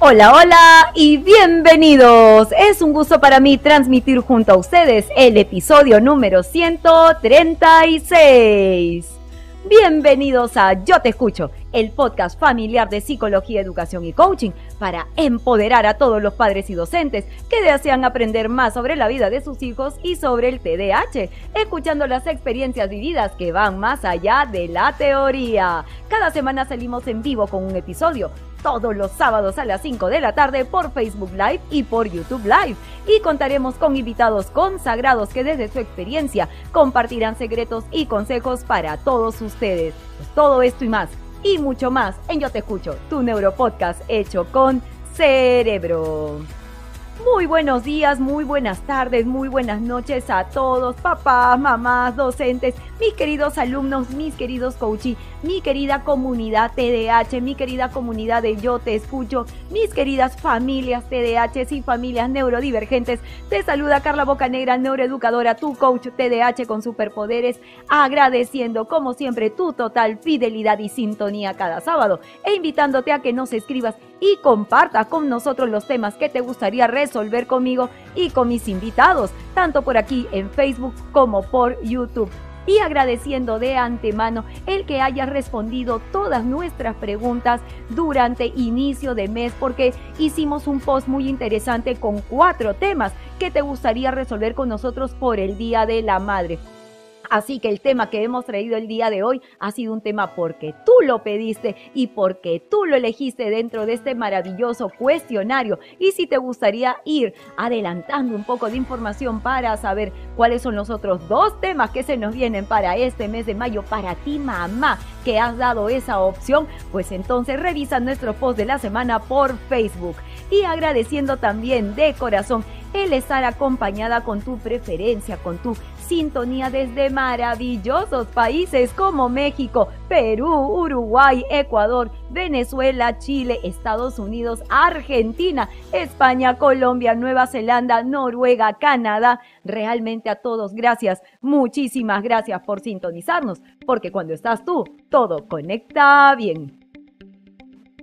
Hola, hola y bienvenidos. Es un gusto para mí transmitir junto a ustedes el episodio número 136. Bienvenidos a Yo Te Escucho, el podcast familiar de psicología, educación y coaching para empoderar a todos los padres y docentes que desean aprender más sobre la vida de sus hijos y sobre el TDAH, escuchando las experiencias vividas que van más allá de la teoría. Cada semana salimos en vivo con un episodio todos los sábados a las 5 de la tarde por Facebook Live y por YouTube Live. Y contaremos con invitados consagrados que desde su experiencia compartirán secretos y consejos para todos ustedes. Pues todo esto y más, y mucho más en Yo Te Escucho, tu neuropodcast hecho con cerebro. Muy buenos días, muy buenas tardes, muy buenas noches a todos, papás, mamás, docentes, mis queridos alumnos, mis queridos coaches, mi querida comunidad TDAH, mi querida comunidad de Yo Te Escucho, mis queridas familias TDAH y familias neurodivergentes. Te saluda Carla Bocanegra, neuroeducadora, tu coach TDAH con superpoderes, agradeciendo como siempre tu total fidelidad y sintonía cada sábado e invitándote a que nos escribas y compartas con nosotros los temas que te gustaría resolver conmigo y con mis invitados, tanto por aquí en Facebook como por YouTube y agradeciendo de antemano el que hayas respondido todas nuestras preguntas durante inicio de mes porque hicimos un post muy interesante con cuatro temas que te gustaría resolver con nosotros por el Día de la Madre. Así que el tema que hemos traído el día de hoy ha sido un tema porque tú lo pediste y porque tú lo elegiste dentro de este maravilloso cuestionario. Y si te gustaría ir adelantando un poco de información para saber cuáles son los otros dos temas que se nos vienen para este mes de mayo, para ti mamá que has dado esa opción, pues entonces revisa nuestro post de la semana por Facebook. Y agradeciendo también de corazón el estar acompañada con tu preferencia, con tu sintonía desde maravillosos países como México, Perú, Uruguay, Ecuador, Venezuela, Chile, Estados Unidos, Argentina, España, Colombia, Nueva Zelanda, Noruega, Canadá. Realmente a todos, gracias, muchísimas gracias por sintonizarnos, porque cuando estás tú, todo conecta bien.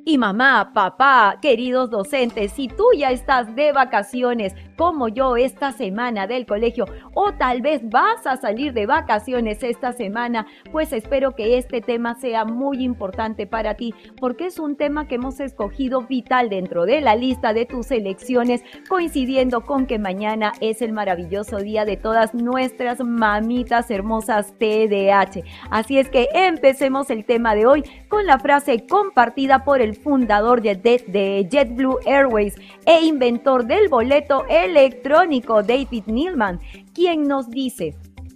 Y mamá, papá, queridos docentes, si tú ya estás de vacaciones como yo esta semana del colegio o tal vez vas a salir de vacaciones esta semana, pues espero que este tema sea muy importante para ti porque es un tema que hemos escogido vital dentro de la lista de tus elecciones, coincidiendo con que mañana es el maravilloso día de todas nuestras mamitas hermosas TDH. Así es que empecemos el tema de hoy con la frase compartida por el fundador de, JetBlue Airways e inventor del boleto electrónico David Neilman, quien nos dice,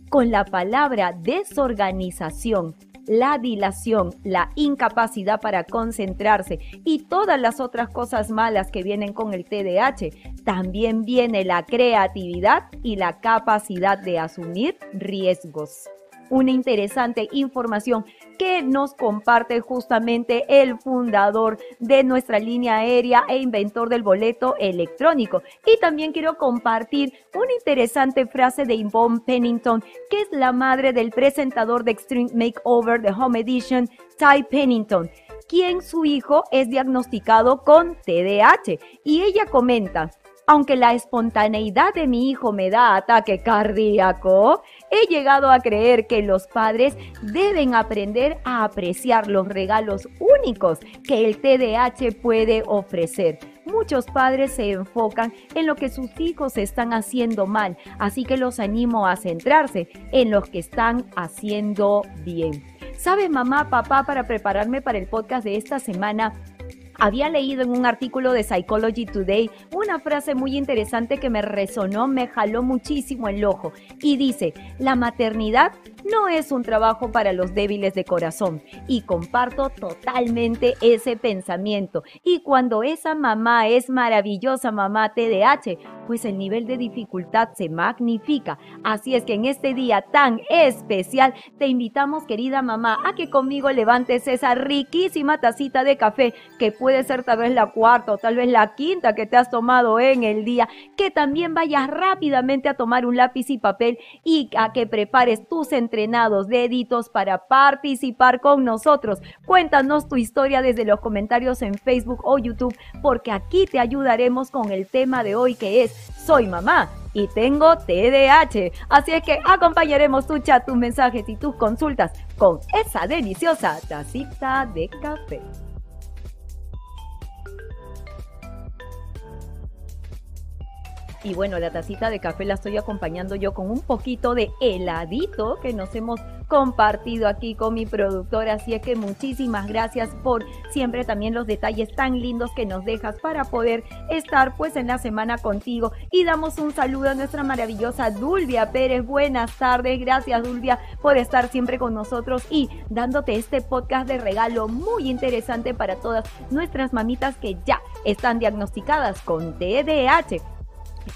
con la palabra desorganización, la dilación, la incapacidad para concentrarse y todas las otras cosas malas que vienen con el TDAH, también viene la creatividad y la capacidad de asumir riesgos una interesante información que nos comparte justamente el fundador de nuestra línea aérea e inventor del boleto electrónico. Y también quiero compartir una interesante frase de Yvonne Pennington, que es la madre del presentador de Extreme Makeover de Home Edition, Ty Pennington quien su hijo es diagnosticado con TDAH. Y ella comenta, aunque la espontaneidad de mi hijo me da ataque cardíaco, he llegado a creer que los padres deben aprender a apreciar los regalos únicos que el TDAH puede ofrecer. Muchos padres se enfocan en lo que sus hijos están haciendo mal, así que los animo a centrarse en lo que están haciendo bien. ¿Sabes, mamá, papá, para prepararme para el podcast de esta semana? Había leído en un artículo de Psychology Today una frase muy interesante que me resonó, me jaló muchísimo el ojo. Y dice, la maternidad no es un trabajo para los débiles de corazón y comparto totalmente ese pensamiento. Y cuando esa mamá es maravillosa mamá TDAH, pues el nivel de dificultad se magnifica. Así es que en este día tan especial te invitamos querida mamá a que conmigo levantes esa riquísima tacita de café que puede ser tal vez la cuarta o tal vez la quinta que te has tomado en el día, que también vayas rápidamente a tomar un lápiz y papel y a que prepares tus sentencias entrenados, deditos para participar con nosotros. Cuéntanos tu historia desde los comentarios en Facebook o YouTube, porque aquí te ayudaremos con el tema de hoy que es Soy mamá y tengo TDAH. Así es que acompañaremos tu chat, tus mensajes y tus consultas con esa deliciosa tacita de café. Y bueno, la tacita de café la estoy acompañando yo con un poquito de heladito que nos hemos compartido aquí con mi productora. Así es que muchísimas gracias por siempre también los detalles tan lindos que nos dejas para poder estar pues en la semana contigo. Y damos un saludo a nuestra maravillosa Dulvia Pérez. Buenas tardes. Gracias Dulvia por estar siempre con nosotros y dándote este podcast de regalo muy interesante para todas nuestras mamitas que ya están diagnosticadas con TDAH.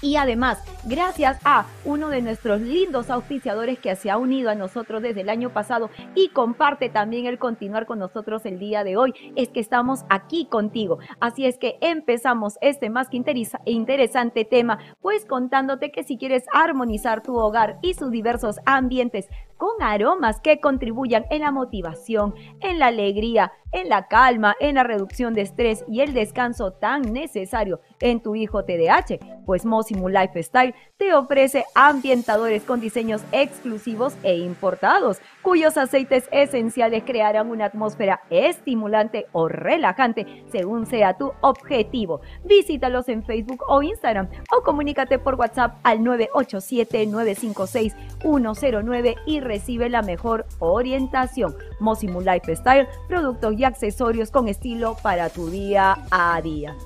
Y además, gracias a uno de nuestros lindos auspiciadores que se ha unido a nosotros desde el año pasado y comparte también el continuar con nosotros el día de hoy, es que estamos aquí contigo. Así es que empezamos este más que interesante tema, pues contándote que si quieres armonizar tu hogar y sus diversos ambientes con aromas que contribuyan en la motivación, en la alegría, en la calma, en la reducción de estrés y el descanso tan necesario en tu hijo TDAH, pues Mosimu Lifestyle te ofrece ambientadores con diseños exclusivos e importados, cuyos aceites esenciales crearán una atmósfera estimulante o relajante según sea tu objetivo. Visítalos en Facebook o Instagram o comunícate por WhatsApp al 987 956 109 y recibe la mejor orientación. Mosimu Lifestyle, productos y accesorios con estilo para tu día a día.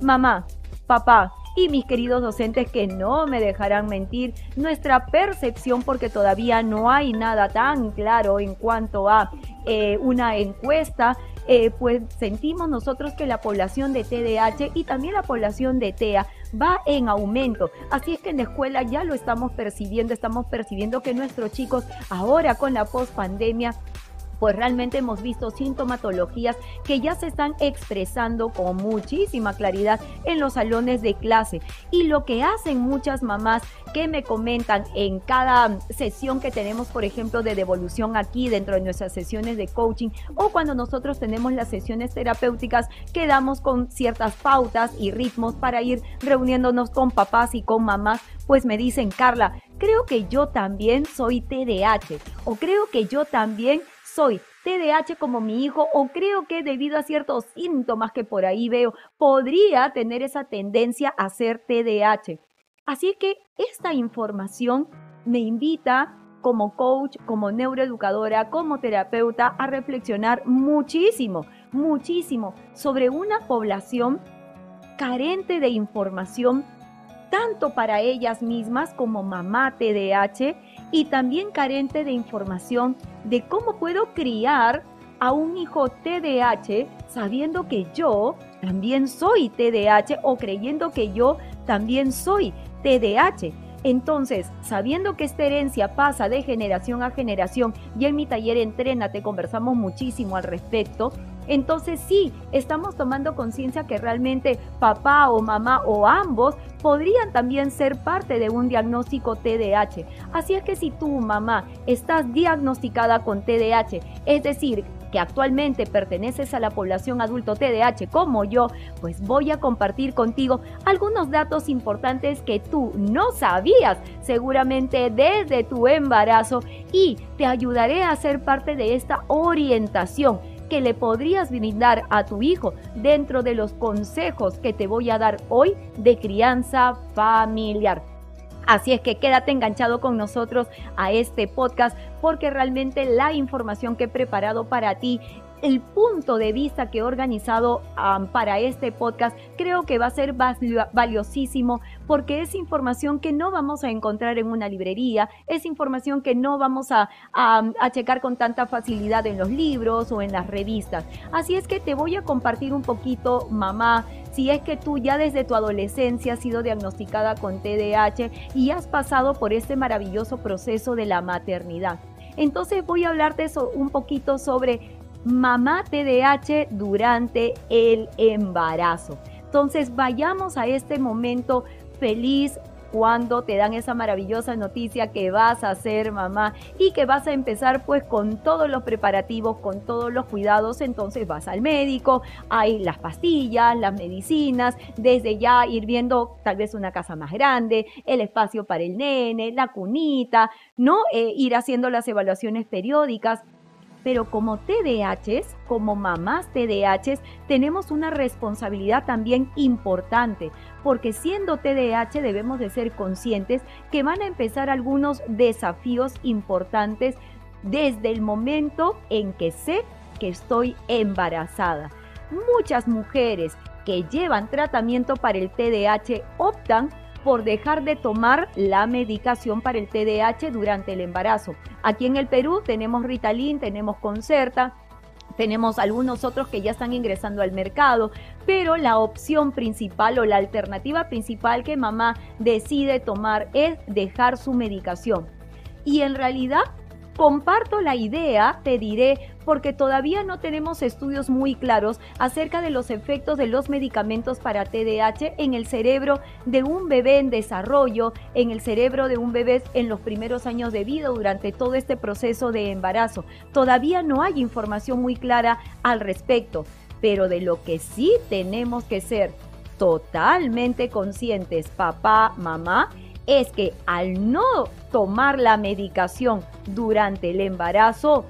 Mamá, papá, y mis queridos docentes que no me dejarán mentir, nuestra percepción, porque todavía no hay nada tan claro en cuanto a eh, una encuesta, eh, pues sentimos nosotros que la población de TDAH y también la población de TEA va en aumento. Así es que en la escuela ya lo estamos percibiendo, estamos percibiendo que nuestros chicos ahora con la pospandemia pues realmente hemos visto sintomatologías que ya se están expresando con muchísima claridad en los salones de clase. Y lo que hacen muchas mamás que me comentan en cada sesión que tenemos, por ejemplo, de devolución aquí dentro de nuestras sesiones de coaching o cuando nosotros tenemos las sesiones terapéuticas, quedamos con ciertas pautas y ritmos para ir reuniéndonos con papás y con mamás, pues me dicen, Carla, creo que yo también soy TDAH o creo que yo también soy TDAH como mi hijo o creo que debido a ciertos síntomas que por ahí veo, podría tener esa tendencia a ser TDAH. Así que esta información me invita como coach, como neuroeducadora, como terapeuta a reflexionar muchísimo, muchísimo sobre una población carente de información tanto para ellas mismas como mamá TDAH y también carente de información de cómo puedo criar a un hijo TDAH sabiendo que yo también soy TDAH o creyendo que yo también soy TDAH. Entonces, sabiendo que esta herencia pasa de generación a generación y en mi taller Entrénate conversamos muchísimo al respecto, entonces sí, estamos tomando conciencia que realmente papá o mamá o ambos podrían también ser parte de un diagnóstico TDAH. Así es que si tu mamá estás diagnosticada con TDAH, es decir, que actualmente perteneces a la población adulto TDAH como yo, pues voy a compartir contigo algunos datos importantes que tú no sabías seguramente desde tu embarazo y te ayudaré a ser parte de esta orientación que le podrías brindar a tu hijo dentro de los consejos que te voy a dar hoy de crianza familiar. Así es que quédate enganchado con nosotros a este podcast porque realmente la información que he preparado para ti el punto de vista que he organizado para este podcast creo que va a ser valiosísimo porque es información que no vamos a encontrar en una librería, es información que no vamos a, a checar con tanta facilidad en los libros o en las revistas. Así es que te voy a compartir un poquito, mamá, si es que tú ya desde tu adolescencia has sido diagnosticada con TDAH y has pasado por este maravilloso proceso de la maternidad. Entonces voy a hablarte un poquito sobre mamá TDAH durante el embarazo. Entonces vayamos a este momento feliz, cuando te dan esa maravillosa noticia que vas a ser mamá y que vas a empezar pues con todos los preparativos, con todos los cuidados, entonces vas al médico, hay las pastillas, las medicinas, desde ya ir viendo tal vez una casa más grande, el espacio para el nene, la cunita, ¿no? Eh, ir haciendo las evaluaciones periódicas pero como TDAHs, como mamás TDAHs, tenemos una responsabilidad también importante, porque siendo TDAH debemos de ser conscientes que van a empezar algunos desafíos importantes desde el momento en que sé que estoy embarazada. Muchas mujeres que llevan tratamiento para el TDAH optan por dejar de tomar la medicación para el TDAH durante el embarazo. Aquí en el Perú tenemos Ritalin, tenemos Concerta, tenemos algunos otros que ya están ingresando al mercado, pero la opción principal o la alternativa principal que mamá decide tomar es dejar su medicación. Y en realidad comparto la idea, te diré, porque todavía no tenemos estudios muy claros acerca de los efectos de los medicamentos para TDAH en el cerebro de un bebé en desarrollo, en el cerebro de un bebé en los primeros años de vida durante todo este proceso de embarazo. Todavía no hay información muy clara al respecto, pero de lo que sí tenemos que ser totalmente conscientes, papá, mamá, es que al no tomar la medicación durante el embarazo,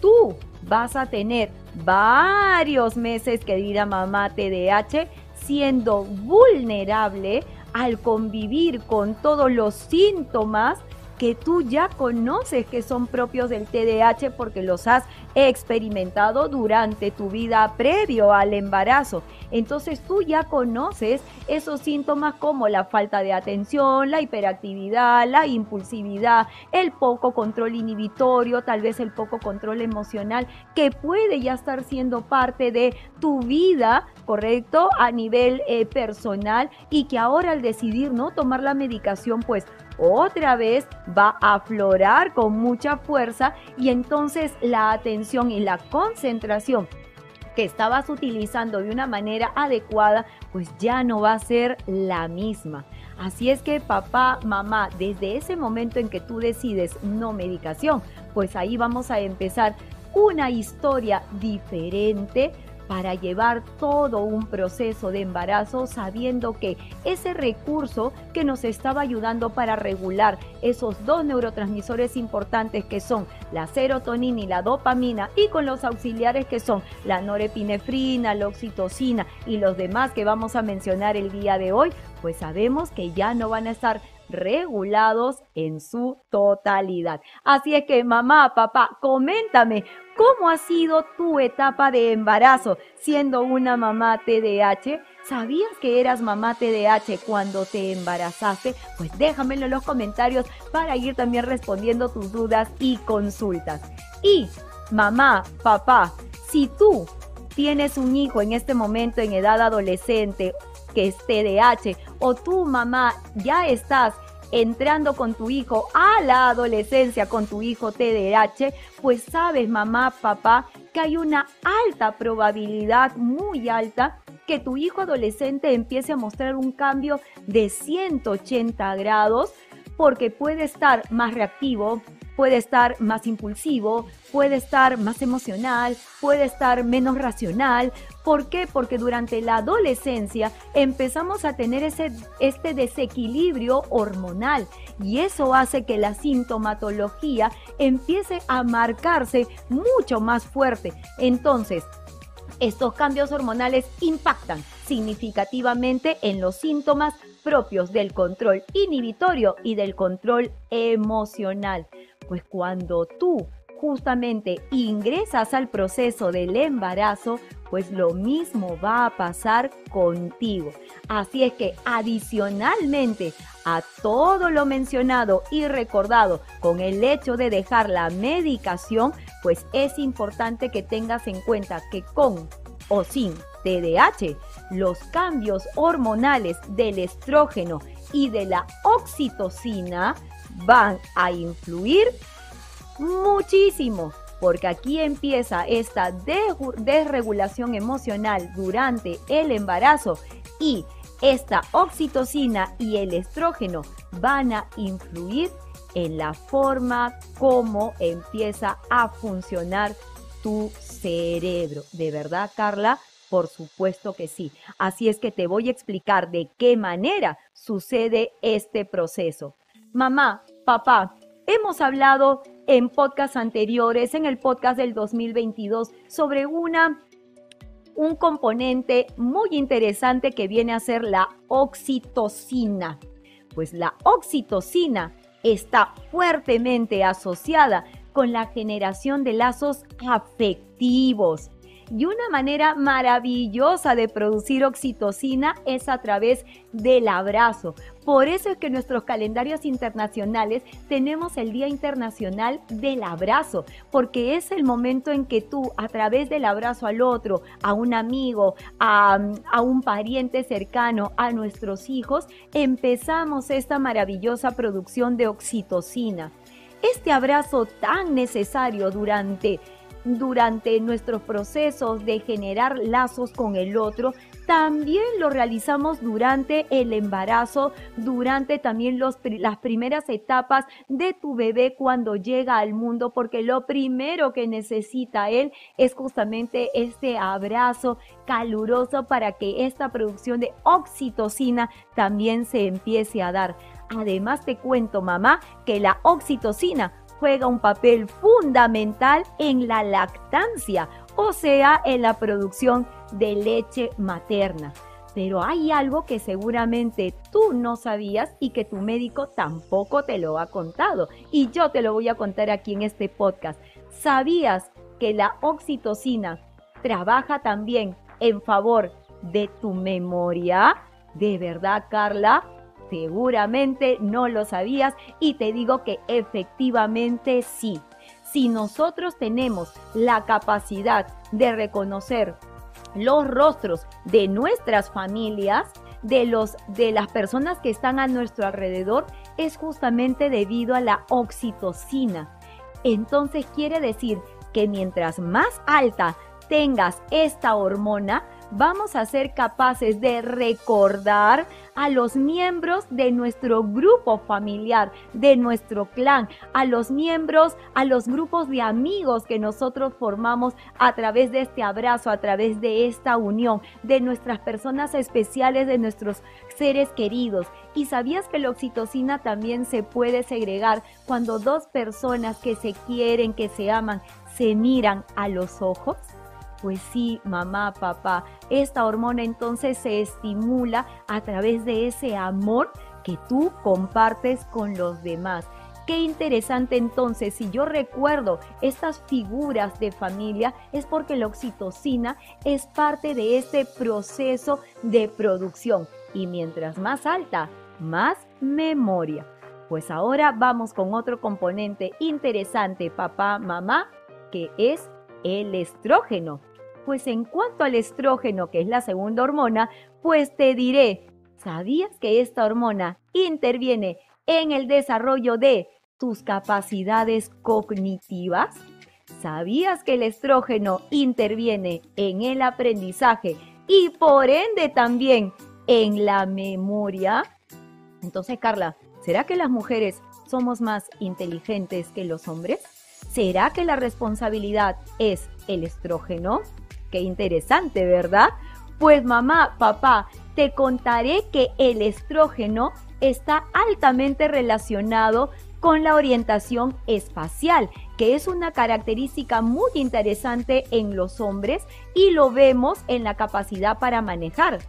tú vas a tener varios meses que dirá mamá TDAH siendo vulnerable al convivir con todos los síntomas que tú ya conoces que son propios del TDAH porque los has experimentado durante tu vida previo al embarazo. Entonces tú ya conoces esos síntomas como la falta de atención, la hiperactividad, la impulsividad, el poco control inhibitorio, tal vez el poco control emocional, que puede ya estar siendo parte de tu vida, ¿correcto? A nivel eh, personal y que ahora al decidir no tomar la medicación, pues otra vez va a aflorar con mucha fuerza y entonces la atención y la concentración que estabas utilizando de una manera adecuada, pues ya no va a ser la misma. Así es que papá, mamá, desde ese momento en que tú decides no medicación, pues ahí vamos a empezar una historia diferente para llevar todo un proceso de embarazo sabiendo que ese recurso que nos estaba ayudando para regular esos dos neurotransmisores importantes que son la serotonina y la dopamina y con los auxiliares que son la norepinefrina, la oxitocina y los demás que vamos a mencionar el día de hoy, pues sabemos que ya no van a estar regulados en su totalidad. Así es que mamá, papá, coméntame cómo ha sido tu etapa de embarazo siendo una mamá TDAH. ¿Sabías que eras mamá TDAH cuando te embarazaste? Pues déjamelo en los comentarios para ir también respondiendo tus dudas y consultas. Y mamá, papá, si tú tienes un hijo en este momento en edad adolescente que es TDAH o tu mamá ya estás entrando con tu hijo a la adolescencia con tu hijo TDAH, pues sabes mamá, papá, que hay una alta probabilidad, muy alta, que tu hijo adolescente empiece a mostrar un cambio de 180 grados porque puede estar más reactivo, puede estar más impulsivo, puede estar más emocional, puede estar menos racional. ¿Por qué? Porque durante la adolescencia empezamos a tener ese, este desequilibrio hormonal y eso hace que la sintomatología empiece a marcarse mucho más fuerte. Entonces, estos cambios hormonales impactan significativamente en los síntomas propios del control inhibitorio y del control emocional. Pues cuando tú justamente ingresas al proceso del embarazo, pues lo mismo va a pasar contigo. Así es que adicionalmente a todo lo mencionado y recordado con el hecho de dejar la medicación, pues es importante que tengas en cuenta que con o sin TDAH, los cambios hormonales del estrógeno y de la oxitocina van a influir muchísimo, porque aquí empieza esta desregulación emocional durante el embarazo y esta oxitocina y el estrógeno van a influir en la forma como empieza a funcionar tu cerebro. ¿De verdad, Carla? Por supuesto que sí. Así es que te voy a explicar de qué manera sucede este proceso. Mamá, papá, hemos hablado en podcasts anteriores, en el podcast del 2022, sobre una un componente muy interesante que viene a ser la oxitocina. Pues la oxitocina está fuertemente asociada con la generación de lazos afectivos. Y una manera maravillosa de producir oxitocina es a través del abrazo. Por eso es que en nuestros calendarios internacionales tenemos el Día Internacional del Abrazo, porque es el momento en que tú, a través del abrazo al otro, a un amigo, a, a un pariente cercano, a nuestros hijos, empezamos esta maravillosa producción de oxitocina. Este abrazo tan necesario durante durante nuestros procesos de generar lazos con el otro, también lo realizamos durante el embarazo, durante también las primeras etapas de tu bebé cuando llega al mundo, porque lo primero que necesita él es justamente este abrazo caluroso para que esta producción de oxitocina también se empiece a dar. Además te cuento, mamá, que la oxitocina juega un papel fundamental en la lactancia, o sea, en la producción de leche materna. Pero hay algo que seguramente tú no sabías y que tu médico tampoco te lo ha contado. Y yo te lo voy a contar aquí en este podcast. ¿Sabías que la oxitocina trabaja también en favor de tu memoria? ¿De verdad, Carla? Seguramente no lo sabías y te digo que efectivamente sí. Si nosotros tenemos la capacidad de reconocer los rostros de nuestras familias, de, los, de las personas que están a nuestro alrededor, es justamente debido a la oxitocina. Entonces quiere decir que mientras más alta tengas esta hormona, vamos a ser capaces de recordar a los miembros de nuestro grupo familiar, de nuestro clan, a los miembros, a los grupos de amigos que nosotros formamos a través de este abrazo, a través de esta unión, de nuestras personas especiales, de nuestros seres queridos. ¿Y sabías que la oxitocina también se puede segregar cuando dos personas que se quieren, que se aman, se miran a los ojos? Pues sí, mamá, papá, esta hormona entonces se estimula a través de ese amor que tú compartes con los demás. Qué interesante entonces, si yo recuerdo estas figuras de familia, es porque la oxitocina es parte de este proceso de producción. Y mientras más alta, más memoria. Pues ahora vamos con otro componente interesante, papá, mamá, que es el estrógeno. Pues en cuanto al estrógeno, que es la segunda hormona, pues te diré, ¿sabías que esta hormona interviene en el desarrollo de tus capacidades cognitivas? ¿Sabías que el estrógeno interviene en el aprendizaje y por ende también en la memoria? Entonces, Carla, ¿será que las mujeres somos más inteligentes que los hombres? ¿Será que la responsabilidad es el estrógeno? Qué interesante, ¿verdad? Pues mamá, papá, te contaré que el estrógeno está altamente relacionado con la orientación espacial, que es una característica muy interesante en los hombres y lo vemos en la capacidad para manejar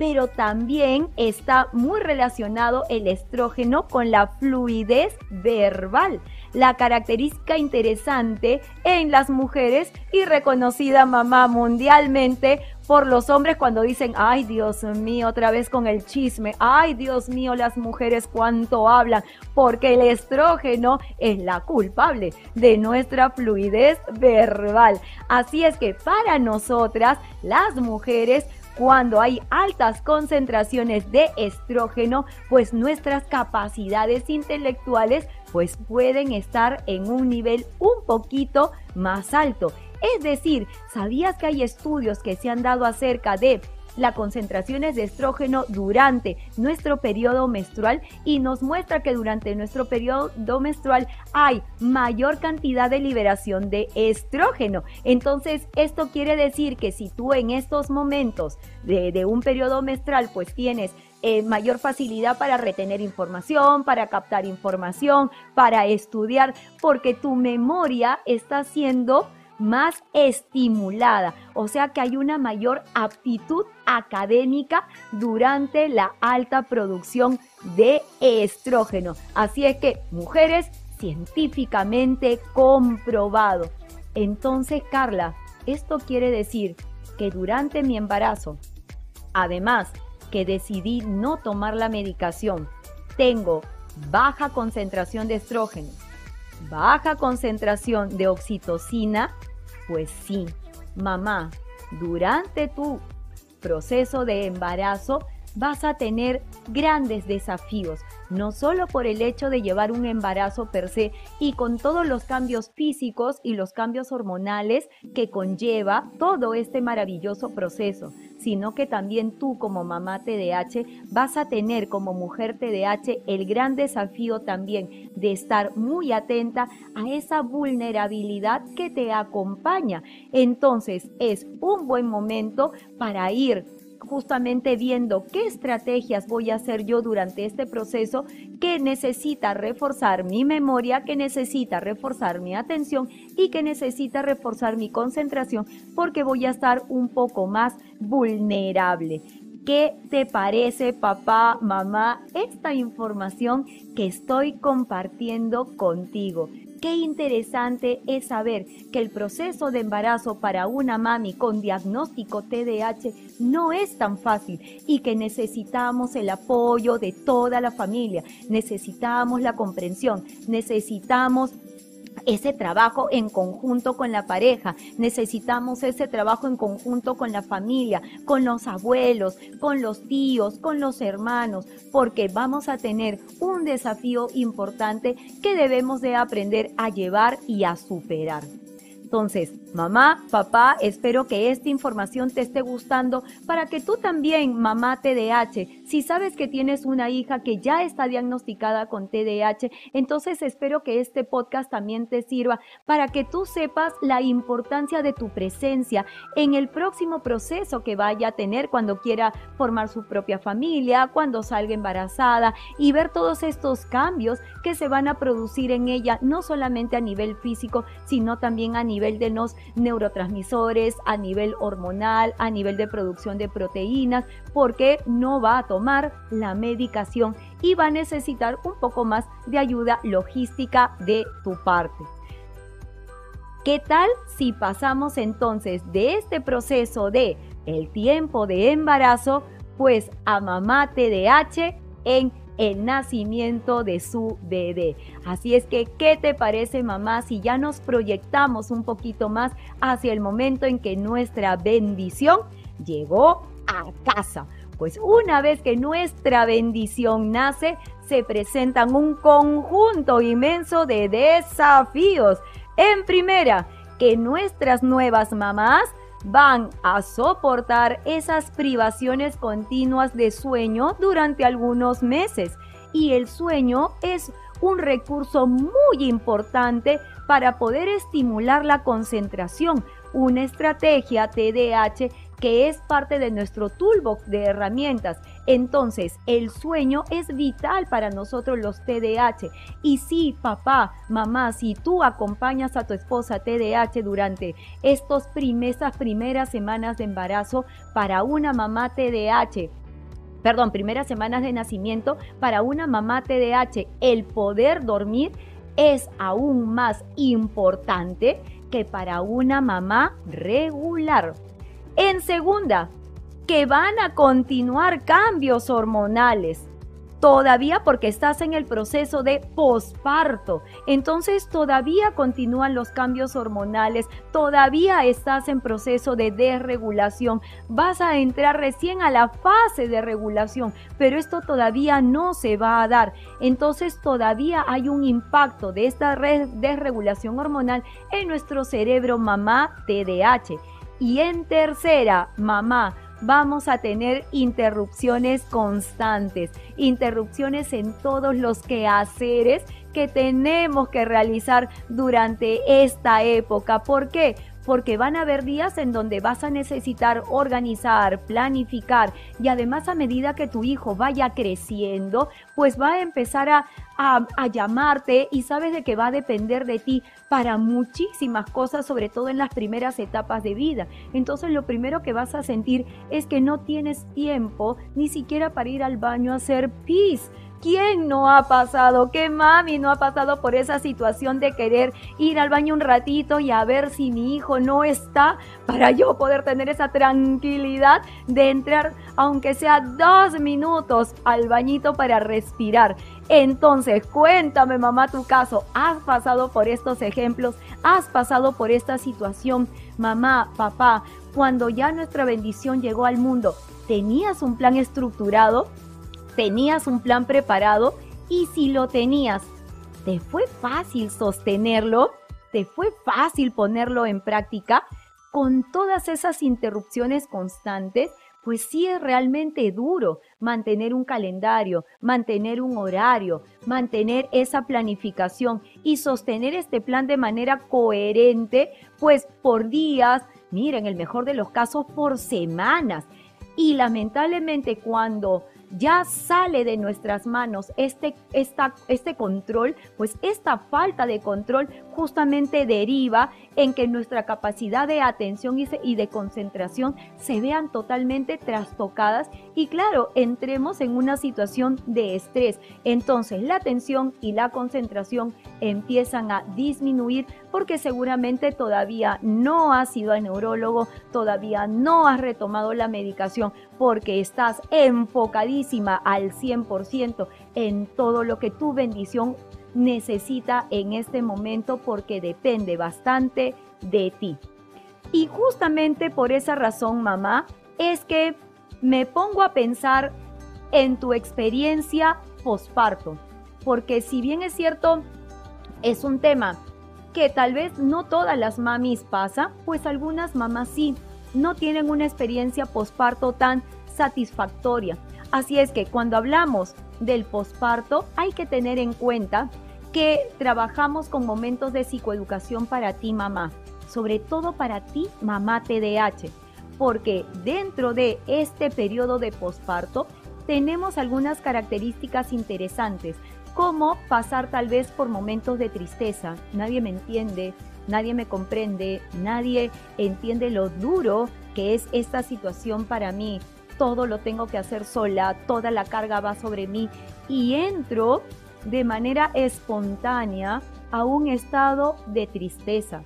pero también está muy relacionado el estrógeno con la fluidez verbal, la característica interesante en las mujeres y reconocida mamá mundialmente por los hombres cuando dicen, ay Dios mío, otra vez con el chisme, ay Dios mío, las mujeres cuánto hablan, porque el estrógeno es la culpable de nuestra fluidez verbal. Así es que para nosotras, las mujeres, cuando hay altas concentraciones de estrógeno, pues nuestras capacidades intelectuales pues pueden estar en un nivel un poquito más alto. Es decir, ¿sabías que hay estudios que se han dado acerca de las concentraciones de estrógeno durante nuestro periodo menstrual y nos muestra que durante nuestro periodo menstrual hay mayor cantidad de liberación de estrógeno. Entonces, esto quiere decir que si tú en estos momentos de, un periodo menstrual pues tienes eh, mayor facilidad para retener información, para captar información, para estudiar, porque tu memoria está siendo más estimulada, o sea que hay una mayor aptitud académica durante la alta producción de estrógeno. Así es que, mujeres, científicamente comprobado. Entonces, Carla, esto quiere decir que durante mi embarazo, además que decidí no tomar la medicación, tengo baja concentración de estrógeno, baja concentración de oxitocina, pues sí, mamá, durante tu proceso de embarazo vas a tener grandes desafíos, no solo por el hecho de llevar un embarazo per se y con todos los cambios físicos y los cambios hormonales que conlleva todo este maravilloso proceso, sino que también tú como mamá TDAH vas a tener como mujer TDAH el gran desafío también de estar muy atenta a esa vulnerabilidad que te acompaña. Entonces es un buen momento para ir justamente viendo qué estrategias voy a hacer yo durante este proceso que necesita reforzar mi memoria, que necesita reforzar mi atención y que necesita reforzar mi concentración porque voy a estar un poco más vulnerable. ¿Qué te parece, papá, mamá, esta información que estoy compartiendo contigo? Qué interesante es saber que el proceso de embarazo para una mami con diagnóstico TDAH no es tan fácil y que necesitamos el apoyo de toda la familia, necesitamos la comprensión, necesitamos ese trabajo en conjunto con la pareja, necesitamos ese trabajo en conjunto con la familia, con los abuelos, con los tíos, con los hermanos, porque vamos a tener un desafío importante que debemos de aprender a llevar y a superar. Entonces, mamá, papá, espero que esta información te esté gustando para que tú también, mamá TDAH, si sabes que tienes una hija que ya está diagnosticada con TDAH, entonces espero que este podcast también te sirva para que tú sepas la importancia de tu presencia en el próximo proceso que vaya a tener cuando quiera formar su propia familia, cuando salga embarazada y ver todos estos cambios que se van a producir en ella, no solamente a nivel físico, sino también a nivel nivel de los neurotransmisores, a nivel hormonal, a nivel de producción de proteínas, porque no va a tomar la medicación y va a necesitar un poco más de ayuda logística de tu parte. ¿Qué tal si pasamos entonces de este proceso de el tiempo de embarazo, pues a mamá TDAH en el nacimiento de su bebé. Así es que, ¿qué te parece mamá si ya nos proyectamos un poquito más hacia el momento en que nuestra bendición llegó a casa? Pues una vez que nuestra bendición nace, se presentan un conjunto inmenso de desafíos. En primera, que nuestras nuevas mamás van a soportar esas privaciones continuas de sueño durante algunos meses. Y el sueño es un recurso muy importante para poder estimular la concentración, una estrategia TDAH que es parte de nuestro toolbox de herramientas. Entonces, el sueño es vital para nosotros los TDAH. Y si papá, mamá, si tú acompañas a tu esposa TDAH durante estos estas primeras semanas de embarazo para una mamá TDAH, perdón, primeras semanas de nacimiento, para una mamá TDAH, el poder dormir es aún más importante que para una mamá regular. En segunda, que van a continuar cambios hormonales. Todavía porque estás en el proceso de posparto. Entonces todavía continúan los cambios hormonales, todavía estás en proceso de desregulación. Vas a entrar recién a la fase de regulación, pero esto todavía no se va a dar. Entonces todavía hay un impacto de esta desregulación hormonal en nuestro cerebro mamá TDAH. Y en tercera, mamá, vamos a tener interrupciones constantes, interrupciones en todos los quehaceres que tenemos que realizar durante esta época. ¿Por qué? Porque van a haber días en donde vas a necesitar organizar, planificar y además a medida que tu hijo vaya creciendo, pues va a empezar a, a, llamarte y sabes de que va a depender de ti para muchísimas cosas, sobre todo en las primeras etapas de vida. Entonces lo primero que vas a sentir es que no tienes tiempo ni siquiera para ir al baño a hacer pis ¿Quién no ha pasado? ¿Qué mami no ha pasado por esa situación de querer ir al baño un ratito y a ver si mi hijo no está para yo poder tener esa tranquilidad de entrar, aunque sea dos minutos, al bañito para respirar? Entonces, cuéntame mamá tu caso. ¿Has pasado por estos ejemplos? ¿Has pasado por esta situación? Mamá, papá, cuando ya nuestra bendición llegó al mundo, ¿tenías un plan estructurado? Tenías un plan preparado y si lo tenías, ¿te fue fácil sostenerlo? ¿Te fue fácil ponerlo en práctica? Con todas esas interrupciones constantes, pues sí es realmente duro mantener un calendario, mantener un horario, mantener esa planificación y sostener este plan de manera coherente, pues por días, miren, el mejor de los casos, por semanas. Y lamentablemente cuando ya sale de nuestras manos este, esta, este control, pues esta falta de control justamente deriva en que nuestra capacidad de atención y de concentración se vean totalmente trastocadas y claro, entremos en una situación de estrés. Entonces la atención y la concentración empiezan a disminuir porque seguramente todavía no has ido al neurólogo, todavía no has retomado la medicación porque estás enfocadísima al 100% en todo lo que tu bendición necesita en este momento porque depende bastante de ti. Y justamente por esa razón, mamá, es que me pongo a pensar en tu experiencia posparto, porque si bien es cierto, es un tema que tal vez no todas las mamis pasa, pues algunas mamás sí, no tienen una experiencia posparto tan satisfactoria. Así es que cuando hablamos del posparto hay que tener en cuenta que trabajamos con momentos de psicoeducación para ti mamá, sobre todo para ti mamá TDAH, porque dentro de este periodo de posparto tenemos algunas características interesantes, como pasar tal vez por momentos de tristeza, nadie me entiende, nadie me comprende, nadie entiende lo duro que es esta situación para mí, todo lo tengo que hacer sola, toda la carga va sobre mí y entro de manera espontánea a un estado de tristeza.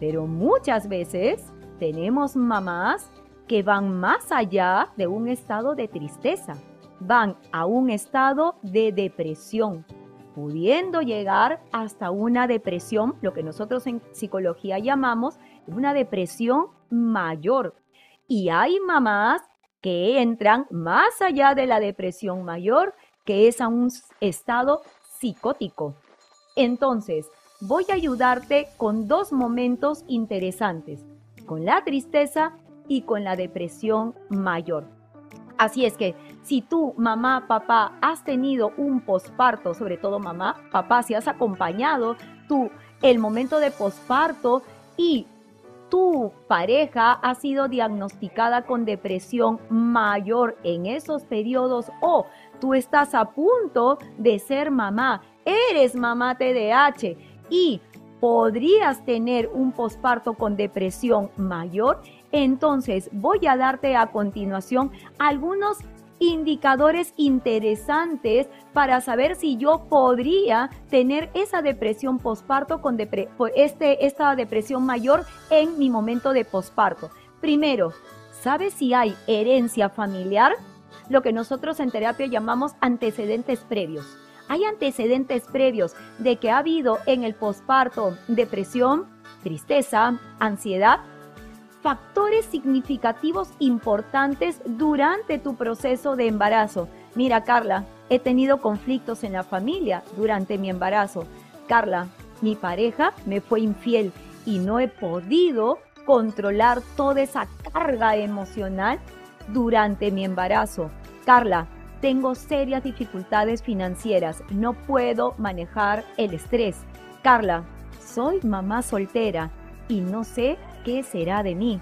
Pero muchas veces tenemos mamás que van más allá de un estado de tristeza, van a un estado de depresión, pudiendo llegar hasta una depresión, lo que nosotros en psicología llamamos una depresión mayor. Y hay mamás que entran más allá de la depresión mayor que es a un estado psicótico. Entonces, voy a ayudarte con dos momentos interesantes, con la tristeza y con la depresión mayor. Así es que si tú, mamá, papá, has tenido un posparto, sobre todo mamá, papá, si has acompañado tú el momento de posparto y tu pareja ha sido diagnosticada con depresión mayor en esos periodos o tú estás a punto de ser mamá, eres mamá TDAH y podrías tener un posparto con depresión mayor, entonces voy a darte a continuación algunos indicadores interesantes para saber si yo podría tener esa depresión posparto con este, esta depresión mayor en mi momento de posparto. Primero, ¿sabes si hay herencia familiar? Lo que nosotros en terapia llamamos antecedentes previos. Hay antecedentes previos de que ha habido en el posparto depresión, tristeza, ansiedad factores significativos importantes durante tu proceso de embarazo. Mira, Carla, he tenido conflictos en la familia durante mi embarazo. Carla, mi pareja me fue infiel y no he podido controlar toda esa carga emocional durante mi embarazo. Carla, tengo serias dificultades financieras, no puedo manejar el estrés. Carla, soy mamá soltera y no sé será de mí.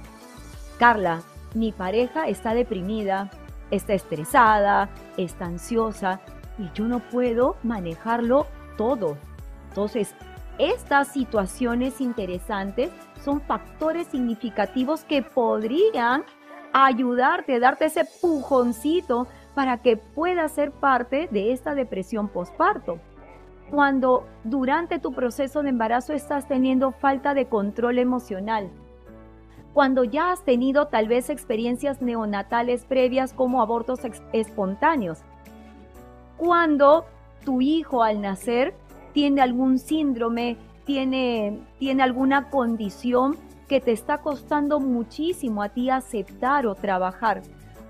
Carla, mi pareja está deprimida, está estresada, está ansiosa y yo no puedo manejarlo todo. Entonces, estas situaciones interesantes son factores significativos que podrían ayudarte, darte ese pujoncito para que puedas ser parte de esta depresión postparto. Cuando durante tu proceso de embarazo estás teniendo falta de control emocional, cuando ya has tenido tal vez experiencias neonatales previas como abortos espontáneos, cuando tu hijo al nacer tiene algún síndrome, tiene, tiene alguna condición que te está costando muchísimo a ti aceptar o trabajar.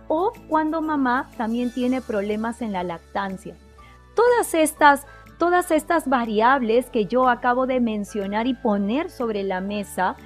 O cuando mamá también tiene problemas en la lactancia. Todas estas, todas estas variables que yo acabo de mencionar y poner sobre la mesa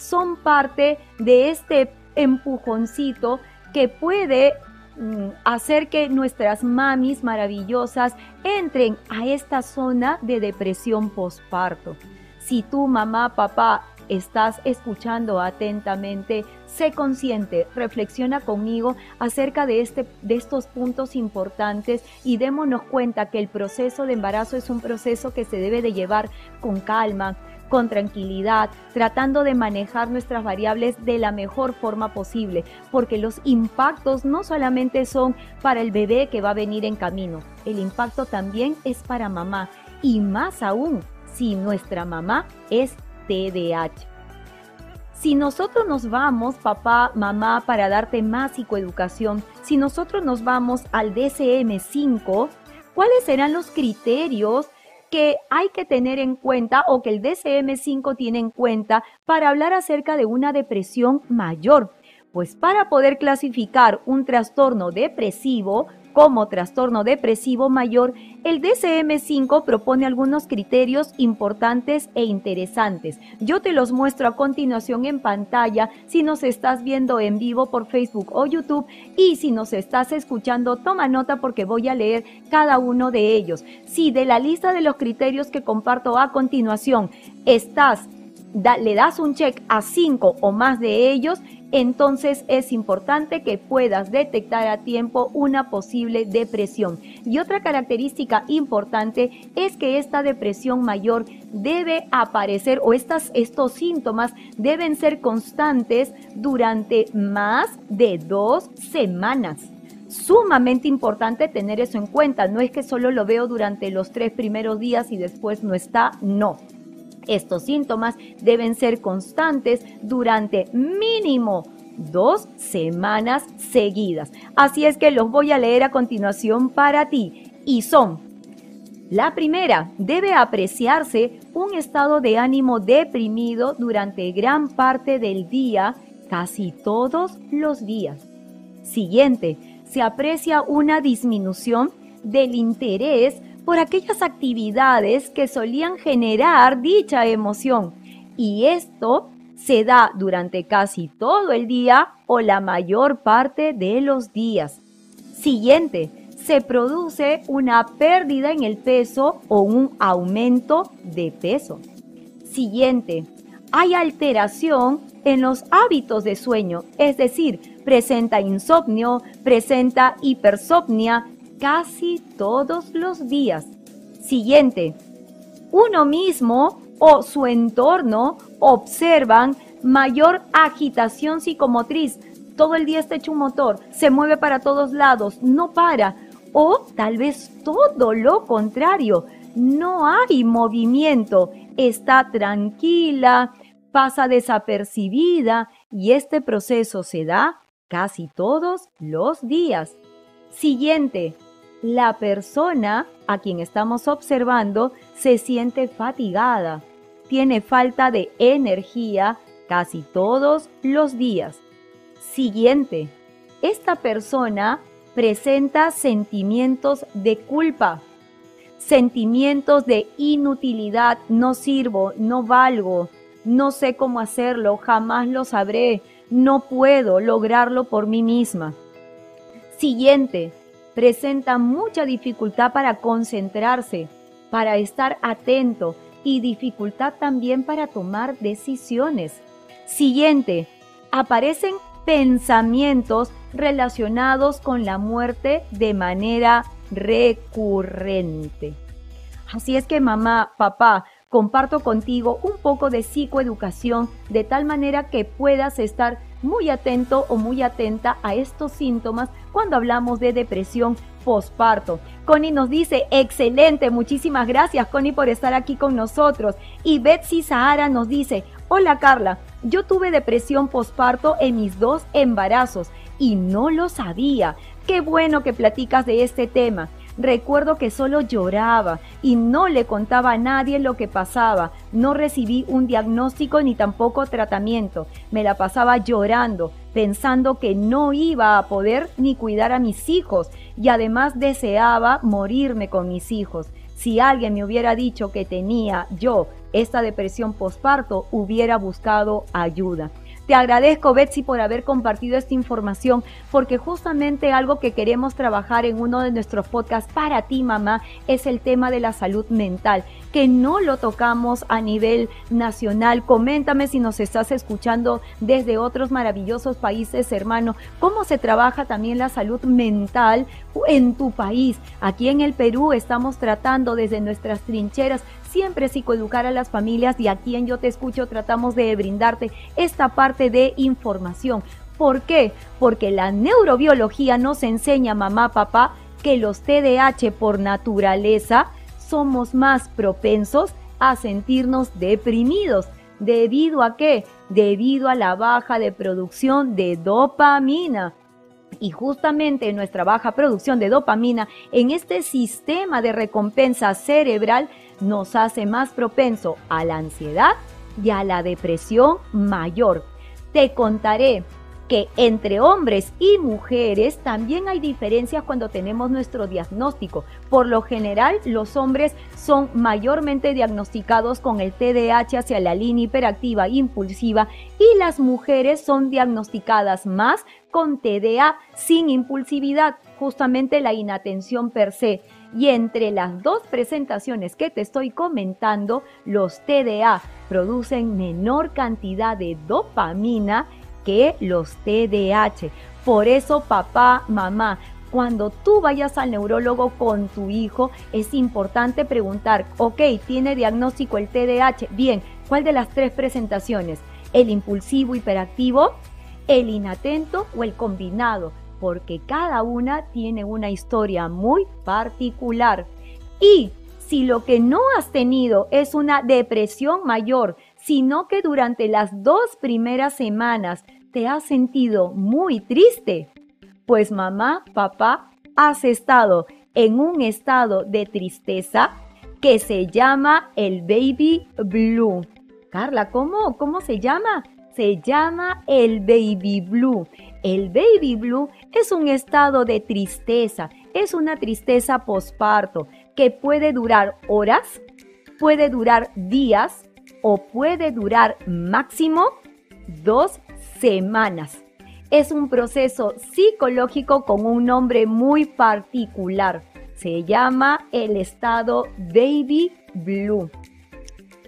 son parte de este empujoncito que puede mm, hacer que nuestras mamis maravillosas entren a esta zona de depresión postparto. Si tu mamá, papá, estás escuchando atentamente, sé consciente, reflexiona conmigo acerca de, este, de estos puntos importantes y démonos cuenta que el proceso de embarazo es un proceso que se debe de llevar con calma, con tranquilidad, tratando de manejar nuestras variables de la mejor forma posible, porque los impactos no solamente son para el bebé que va a venir en camino, el impacto también es para mamá y más aún si nuestra mamá es TDAH. Si nosotros nos vamos, papá, mamá, para darte más psicoeducación, si nosotros nos vamos al DCM5, ¿cuáles serán los criterios que hay que tener en cuenta o que el DCM5 tiene en cuenta para hablar acerca de una depresión mayor? Pues para poder clasificar un trastorno depresivo, como trastorno depresivo mayor, el DCM5 propone algunos criterios importantes e interesantes. Yo te los muestro a continuación en pantalla si nos estás viendo en vivo por Facebook o YouTube y si nos estás escuchando, toma nota porque voy a leer cada uno de ellos. Si de la lista de los criterios que comparto a continuación estás le das un check a cinco o más de ellos, entonces es importante que puedas detectar a tiempo una posible depresión. Y otra característica importante es que esta depresión mayor debe aparecer o estas, estos síntomas deben ser constantes durante más de dos semanas sumamente importante tener eso en cuenta. No es que solo lo veo durante los tres primeros días y después no está, no. Estos síntomas deben ser constantes durante mínimo dos semanas seguidas. Así es que los voy a leer a continuación para ti. Y son, la primera, debe apreciarse un estado de ánimo deprimido durante gran parte del día, casi todos los días. Siguiente, se aprecia una disminución del interés por aquellas actividades que solían generar dicha emoción. Y esto se da durante casi todo el día o la mayor parte de los días. Siguiente, se produce una pérdida en el peso o un aumento de peso. Siguiente, hay alteración en los hábitos de sueño, es decir, presenta insomnio, presenta hipersomnia, casi todos los días. Siguiente, uno mismo o su entorno observan mayor agitación psicomotriz. Todo el día está hecho un motor, se mueve para todos lados, no para. O tal vez todo lo contrario, no hay movimiento, está tranquila, pasa desapercibida y este proceso se da casi todos los días. Siguiente, la persona a quien estamos observando se siente fatigada, tiene falta de energía casi todos los días. Siguiente, esta persona presenta sentimientos de culpa, sentimientos de inutilidad, no sirvo, no valgo, No sé cómo hacerlo, jamás lo sabré. No puedo lograrlo por mí misma. Siguiente, presenta mucha dificultad para concentrarse, para estar atento y dificultad también para tomar decisiones. Siguiente, aparecen pensamientos relacionados con la muerte de manera recurrente. Así es que mamá, papá, comparto contigo un poco de psicoeducación de tal manera que puedas estar muy atento o muy atenta a estos síntomas cuando hablamos de depresión posparto. Connie nos dice, excelente, muchísimas gracias Connie por estar aquí con nosotros. Y Betsy Sahara nos dice, hola Carla, yo tuve depresión posparto en mis dos embarazos y no lo sabía. Qué bueno que platicas de este tema. Recuerdo que solo lloraba y no le contaba a nadie lo que pasaba. No recibí un diagnóstico ni tampoco tratamiento. Me la pasaba llorando, pensando que no iba a poder ni cuidar a mis hijos y además deseaba morirme con mis hijos. Si alguien me hubiera dicho que tenía yo esta depresión posparto, hubiera buscado ayuda. Te agradezco, Betsy, por haber compartido esta información, porque justamente algo que queremos trabajar en uno de nuestros podcasts para ti, mamá, es el tema de la salud mental, que no lo tocamos a nivel nacional. Coméntame si nos estás escuchando desde otros maravillosos países, hermano, cómo se trabaja también la salud mental en tu país. Aquí en el Perú estamos tratando desde nuestras trincheras siempre psicoeducar a las familias y aquí en Yo Te Escucho tratamos de brindarte esta parte de información. ¿Por qué? Porque la neurobiología nos enseña, mamá, papá, que los TDAH por naturaleza somos más propensos a sentirnos deprimidos. ¿Debido a qué? Debido a la baja de producción de dopamina. Y justamente nuestra baja producción de dopamina en este sistema de recompensa cerebral nos hace más propenso a la ansiedad y a la depresión mayor. Te contaré que entre hombres y mujeres también hay diferencias cuando tenemos nuestro diagnóstico. Por lo general, los hombres son mayormente diagnosticados con el TDAH hacia la línea hiperactiva impulsiva y las mujeres son diagnosticadas más con TDA sin impulsividad, justamente la inatención per se. Y entre las dos presentaciones que te estoy comentando, los TDA producen menor cantidad de dopamina que los TDAH. Por eso, papá, mamá, cuando tú vayas al neurólogo con tu hijo, es importante preguntar, ok, tiene diagnóstico el TDAH, bien, ¿cuál de las tres presentaciones? ¿El impulsivo hiperactivo, el inatento o el combinado? Porque cada una tiene una historia muy particular. Y si lo que no has tenido es una depresión mayor, sino que durante las dos primeras semanas te has sentido muy triste, pues mamá, papá, has estado en un estado de tristeza que se llama el baby blue. Carla, ¿cómo? ¿Cómo se llama? Se llama el baby blue. El baby blue es un estado de tristeza, es una tristeza posparto que puede durar horas, puede durar días o puede durar máximo dos semanas. Es un proceso psicológico con un nombre muy particular. Se llama el estado baby blue.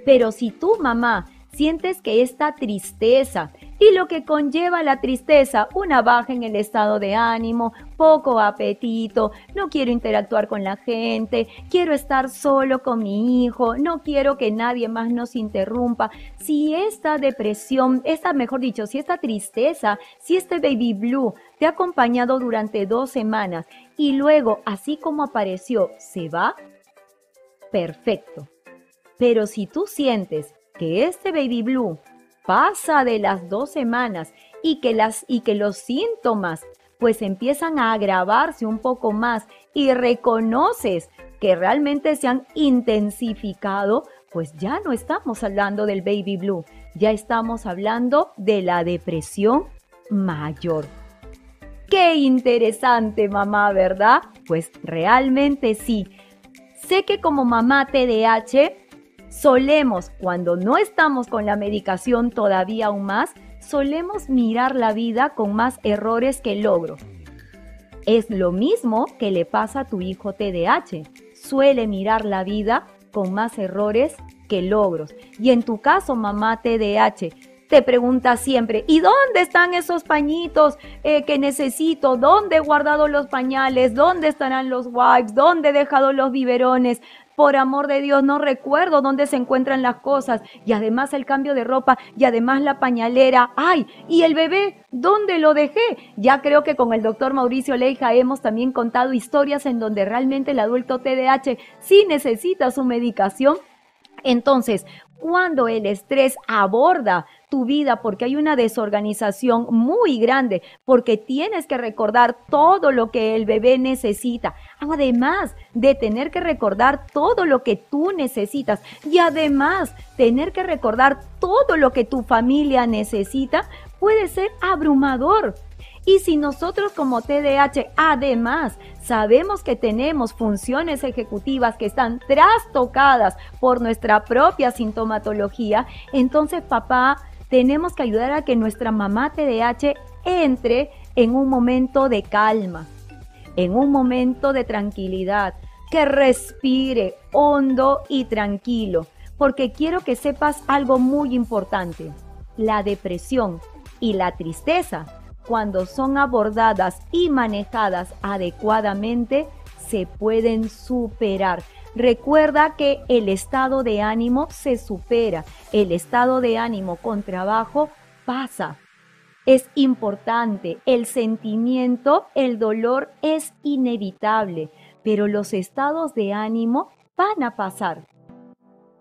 Pero si tu mamá sientes que esta tristeza y lo que conlleva la tristeza, una baja en el estado de ánimo, poco apetito, no quiero interactuar con la gente, quiero estar solo con mi hijo, no quiero que nadie más nos interrumpa. Si esta depresión, esta, mejor dicho, si esta tristeza, si este baby blue te ha acompañado durante dos semanas y luego, así como apareció, se va, perfecto. Pero si tú sientes que este baby blue pasa de las dos semanas y que, las, y que los síntomas pues empiezan a agravarse un poco más y reconoces que realmente se han intensificado, pues ya no estamos hablando del baby blue, ya estamos hablando de la depresión mayor. Qué interesante, mamá, ¿verdad? Pues realmente sí. Sé que como mamá TDAH solemos, cuando no estamos con la medicación todavía aún más, solemos mirar la vida con más errores que logros. Es lo mismo que le pasa a tu hijo TDAH. Suele mirar la vida con más errores que logros. Y en tu caso, mamá TDAH, te pregunta siempre, ¿y dónde están esos pañitos eh, que necesito? ¿Dónde he guardado los pañales? ¿Dónde estarán los wipes? ¿Dónde he dejado los biberones? Por amor de Dios, no recuerdo dónde se encuentran las cosas. Y además el cambio de ropa y además la pañalera. ¡Ay! ¿Y el bebé? ¿Dónde lo dejé? Ya creo que con el doctor Mauricio Leija hemos también contado historias en donde realmente el adulto TDAH sí necesita su medicación. Entonces, cuando el estrés aborda tu vida porque hay una desorganización muy grande, porque tienes que recordar todo lo que el bebé necesita, además de tener que recordar todo lo que tú necesitas y además tener que recordar todo lo que tu familia necesita, puede ser abrumador. Y si nosotros como TDAH además sabemos que tenemos funciones ejecutivas que están trastocadas por nuestra propia sintomatología, entonces papá, tenemos que ayudar a que nuestra mamá TDAH entre en un momento de calma, en un momento de tranquilidad, que respire hondo y tranquilo, porque quiero que sepas algo muy importante. La depresión y la tristeza cuando son abordadas y manejadas adecuadamente, se pueden superar. Recuerda que el estado de ánimo se supera, el estado de ánimo con trabajo pasa. Es importante, el sentimiento, el dolor es inevitable, pero los estados de ánimo van a pasar.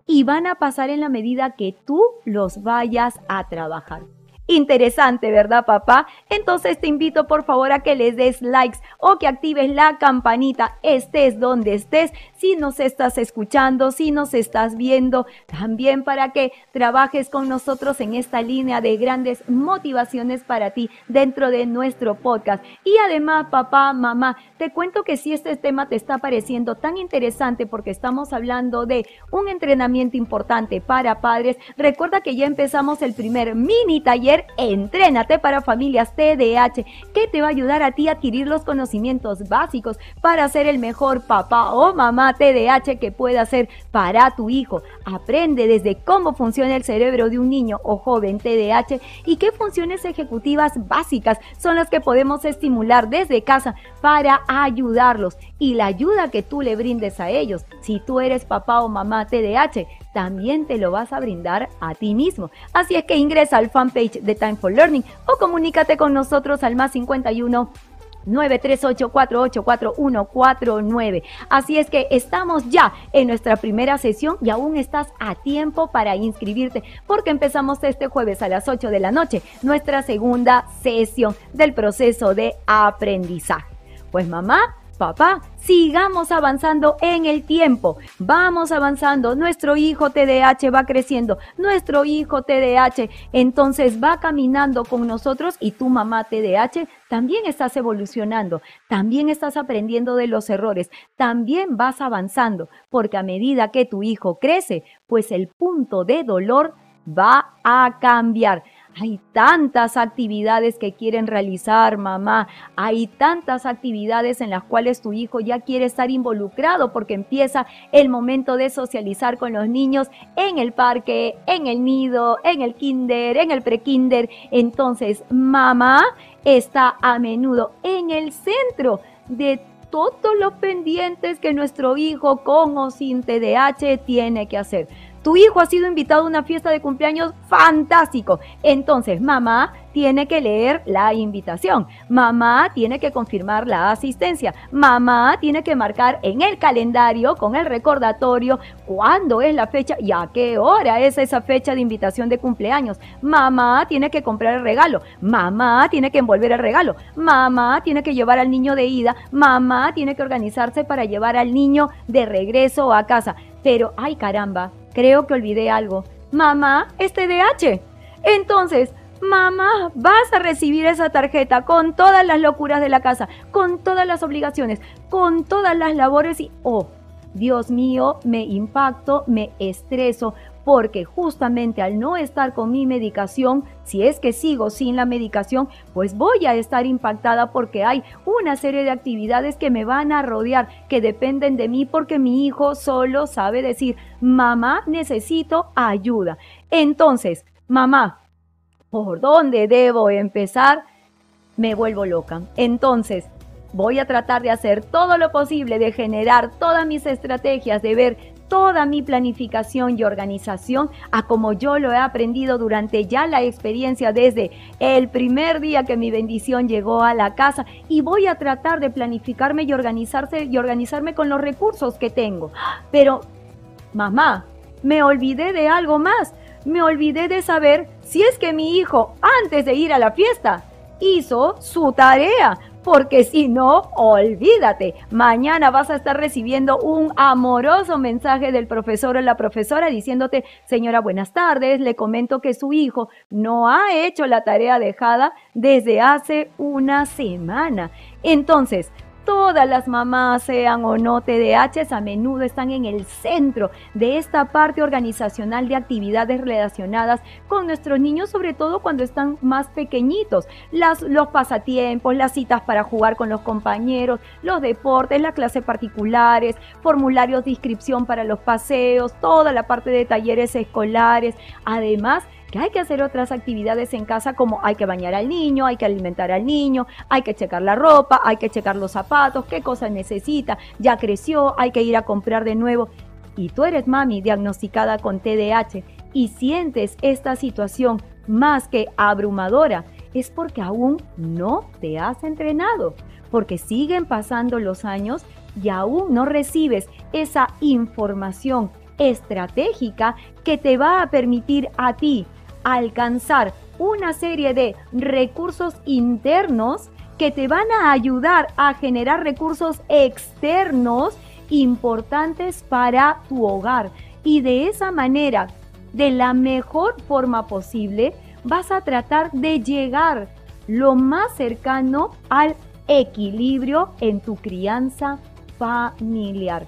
Y van a pasar en la medida que tú los vayas a trabajar. Interesante, ¿verdad, papá? Entonces te invito por favor a que les des likes o que actives la campanita, estés donde estés, si nos estás escuchando, si nos estás viendo, también para que trabajes con nosotros en esta línea de grandes motivaciones para ti dentro de nuestro podcast. Y además, papá, mamá, te cuento que si este tema te está pareciendo tan interesante porque estamos hablando de un entrenamiento importante para padres, recuerda que ya empezamos el primer mini taller Entrénate para familias TDAH, que te va a ayudar a ti a adquirir los conocimientos básicos para ser el mejor papá o mamá TDAH que pueda ser para tu hijo. Aprende desde cómo funciona el cerebro de un niño o joven TDAH y qué funciones ejecutivas básicas son las que podemos estimular desde casa para ayudarlos y la ayuda que tú le brindes a ellos. Si tú eres papá o mamá TDAH, también te lo vas a brindar a ti mismo. Así es que ingresa al fanpage de Time for Learning o comunícate con nosotros al más 51 938-484149. Así es que estamos ya en nuestra primera sesión y aún estás a tiempo para inscribirte porque empezamos este jueves a las 8 de la noche nuestra segunda sesión del proceso de aprendizaje. Pues mamá, papá, sigamos avanzando en el tiempo. Vamos avanzando. Nuestro hijo TDAH va creciendo. Nuestro hijo TDAH entonces va caminando con nosotros y tu mamá TDAH también estás evolucionando. También estás aprendiendo de los errores. También vas avanzando porque a medida que tu hijo crece, pues el punto de dolor va a cambiar. Hay tantas actividades que quieren realizar, mamá. Hay tantas actividades en las cuales tu hijo ya quiere estar involucrado porque empieza el momento de socializar con los niños en el parque, en el nido, en el kinder, en el prekinder. Entonces, mamá está a menudo en el centro de todos los pendientes que nuestro hijo con o sin TDAH tiene que hacer. Tu hijo ha sido invitado a una fiesta de cumpleaños fantástico. Entonces, mamá tiene que leer la invitación. Mamá tiene que confirmar la asistencia. Mamá tiene que marcar en el calendario con el recordatorio cuándo es la fecha y a qué hora es esa fecha de invitación de cumpleaños. Mamá tiene que comprar el regalo. Mamá tiene que envolver el regalo. Mamá tiene que llevar al niño de ida. Mamá tiene que organizarse para llevar al niño de regreso a casa. Pero, ay caramba, creo que olvidé algo. Mamá, este DH. Entonces, mamá, vas a recibir esa tarjeta con todas las locuras de la casa, con todas las obligaciones, con todas las labores y, oh, Dios mío, me impacto, me estreso, porque justamente al no estar con mi medicación, si es que sigo sin la medicación, pues voy a estar impactada porque hay una serie de actividades que me van a rodear, que dependen de mí porque mi hijo solo sabe decir, mamá, necesito ayuda. Entonces, mamá, ¿por dónde debo empezar? Me vuelvo loca. Entonces, voy a tratar de hacer todo lo posible, de generar todas mis estrategias, de ver toda mi planificación y organización a como yo lo he aprendido durante ya la experiencia desde el primer día que mi bendición llegó a la casa y voy a tratar de planificarme y organizarse y organizarme con los recursos que tengo. Pero mamá, me olvidé de algo más. Me olvidé de saber si es que mi hijo antes de ir a la fiesta hizo su tarea, porque si no, olvídate, mañana vas a estar recibiendo un amoroso mensaje del profesor o la profesora diciéndote, señora, buenas tardes, le comento que su hijo no ha hecho la tarea dejada desde hace una semana. Entonces, Todas las mamás, sean o no TDAH, a menudo están en el centro de esta parte organizacional de actividades relacionadas con nuestros niños, sobre todo cuando están más pequeñitos. Las, los pasatiempos, las citas para jugar con los compañeros, los deportes, las clases particulares, formularios de inscripción para los paseos, toda la parte de talleres escolares. Además, que hay que hacer otras actividades en casa como hay que bañar al niño, hay que alimentar al niño, hay que checar la ropa, hay que checar los zapatos, qué cosas necesita, ya creció, hay que ir a comprar de nuevo. Y tú eres mami diagnosticada con TDAH y sientes esta situación más que abrumadora, es porque aún no te has entrenado, porque siguen pasando los años y aún no recibes esa información estratégica que te va a permitir a ti alcanzar una serie de recursos internos que te van a ayudar a generar recursos externos importantes para tu hogar. Y de esa manera, de la mejor forma posible, vas a tratar de llegar lo más cercano al equilibrio en tu crianza familiar.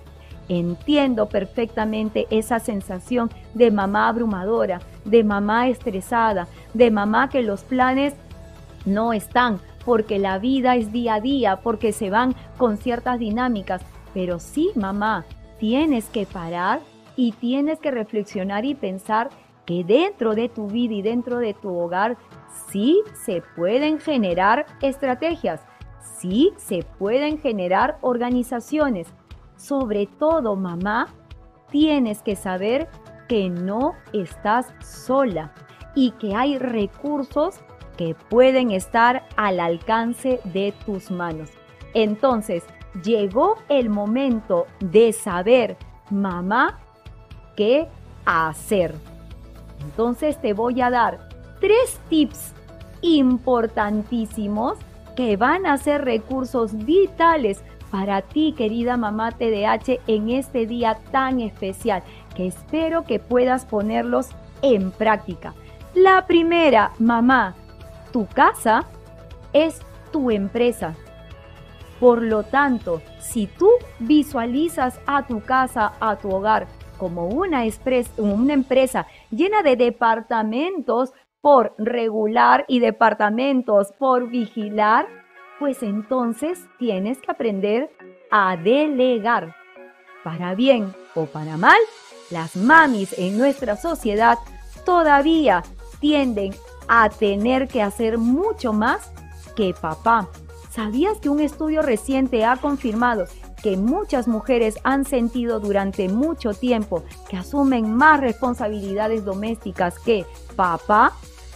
Entiendo perfectamente esa sensación de mamá abrumadora, de mamá estresada, de mamá que los planes no están, porque la vida es día a día, porque se van con ciertas dinámicas. Pero sí, mamá, tienes que parar y tienes que reflexionar y pensar que dentro de tu vida y dentro de tu hogar sí se pueden generar estrategias, sí se pueden generar organizaciones, sobre todo, mamá, tienes que saber que no estás sola y que hay recursos que pueden estar al alcance de tus manos. Entonces, llegó el momento de saber, mamá, qué hacer. Entonces te voy a dar tres tips importantísimos que van a ser recursos vitales para ti, querida mamá TDH, en este día tan especial, que espero que puedas ponerlos en práctica. La primera, mamá, tu casa es tu empresa. Por lo tanto, si tú visualizas a tu casa, a tu hogar, como una, una empresa llena de departamentos por regular y departamentos por vigilar, pues entonces tienes que aprender a delegar. Para bien o para mal, las mamis en nuestra sociedad todavía tienden a tener que hacer mucho más que papá. ¿Sabías que un estudio reciente ha confirmado que muchas mujeres han sentido durante mucho tiempo que asumen más responsabilidades domésticas que papá?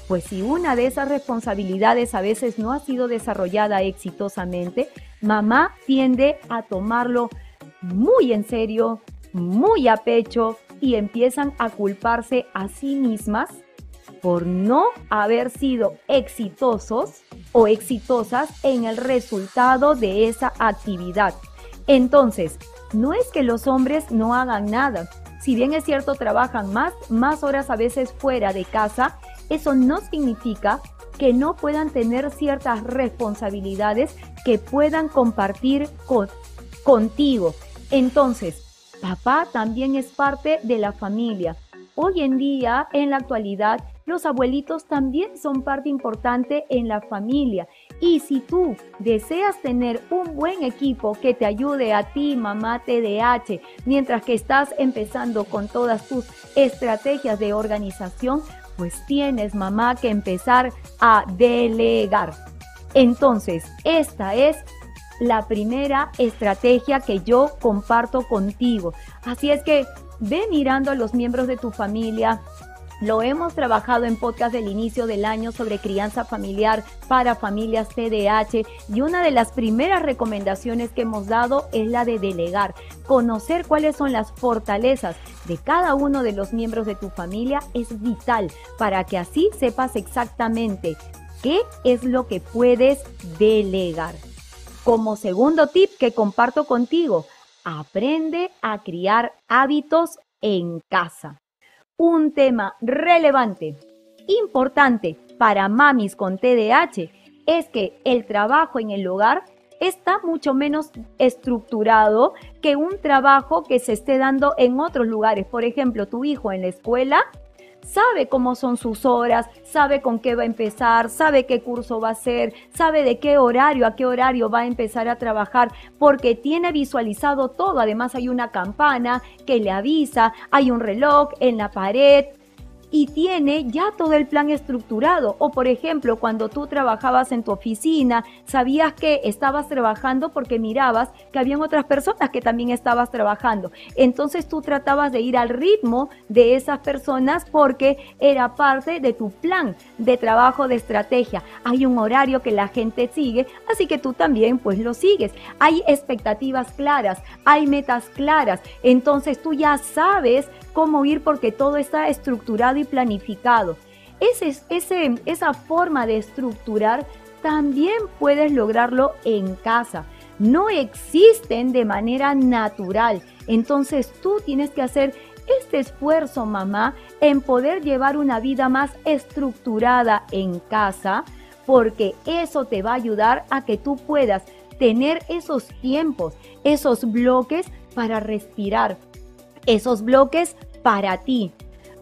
Pues si una de esas responsabilidades a veces no ha sido desarrollada exitosamente, mamá tiende a tomarlo muy en serio, muy a pecho y empiezan a culparse a sí mismas por no haber sido exitosos o exitosas en el resultado de esa actividad. Entonces, no es que los hombres no hagan nada. Si bien es cierto, trabajan más, más horas a veces fuera de casa, eso no significa que no puedan tener ciertas responsabilidades que puedan compartir con, contigo. Entonces, Papá también es parte de la familia. Hoy en día, en la actualidad, los abuelitos también son parte importante en la familia. Y si tú deseas tener un buen equipo que te ayude a ti, mamá TDH, mientras que estás empezando con todas tus estrategias de organización, pues tienes, mamá, que empezar a delegar. Entonces, esta es la primera estrategia que yo comparto contigo. Así es que ve mirando a los miembros de tu familia. Lo hemos trabajado en podcast del inicio del año sobre crianza familiar para familias TDAH y una de las primeras recomendaciones que hemos dado es la de delegar, conocer cuáles son las fortalezas de cada uno de los miembros de tu familia es vital para que así sepas exactamente qué es lo que puedes delegar. Como segundo tip que comparto contigo, aprende a criar hábitos en casa. Un tema relevante, importante para mamis con TDAH es que el trabajo en el hogar está mucho menos estructurado que un trabajo que se esté dando en otros lugares. Por ejemplo, tu hijo en la escuela sabe cómo son sus horas, sabe con qué va a empezar, sabe qué curso va a hacer, sabe de qué horario, a qué horario va a empezar a trabajar, porque tiene visualizado todo. Además hay una campana que le avisa, hay un reloj en la pared, y tiene ya todo el plan estructurado. O por ejemplo, cuando tú trabajabas en tu oficina, sabías que estabas trabajando porque mirabas que habían otras personas que también estabas trabajando. Entonces tú tratabas de ir al ritmo de esas personas porque era parte de tu plan de trabajo de estrategia. Hay un horario que la gente sigue, así que tú también pues lo sigues. Hay expectativas claras, hay metas claras. Entonces tú ya sabes cómo ir porque todo está estructurado y planificado. Ese, ese, esa forma de estructurar también puedes lograrlo en casa. No existen de manera natural. Entonces tú tienes que hacer este esfuerzo, mamá, en poder llevar una vida más estructurada en casa, porque eso te va a ayudar a que tú puedas tener esos tiempos, esos bloques para respirar, esos bloques para ti.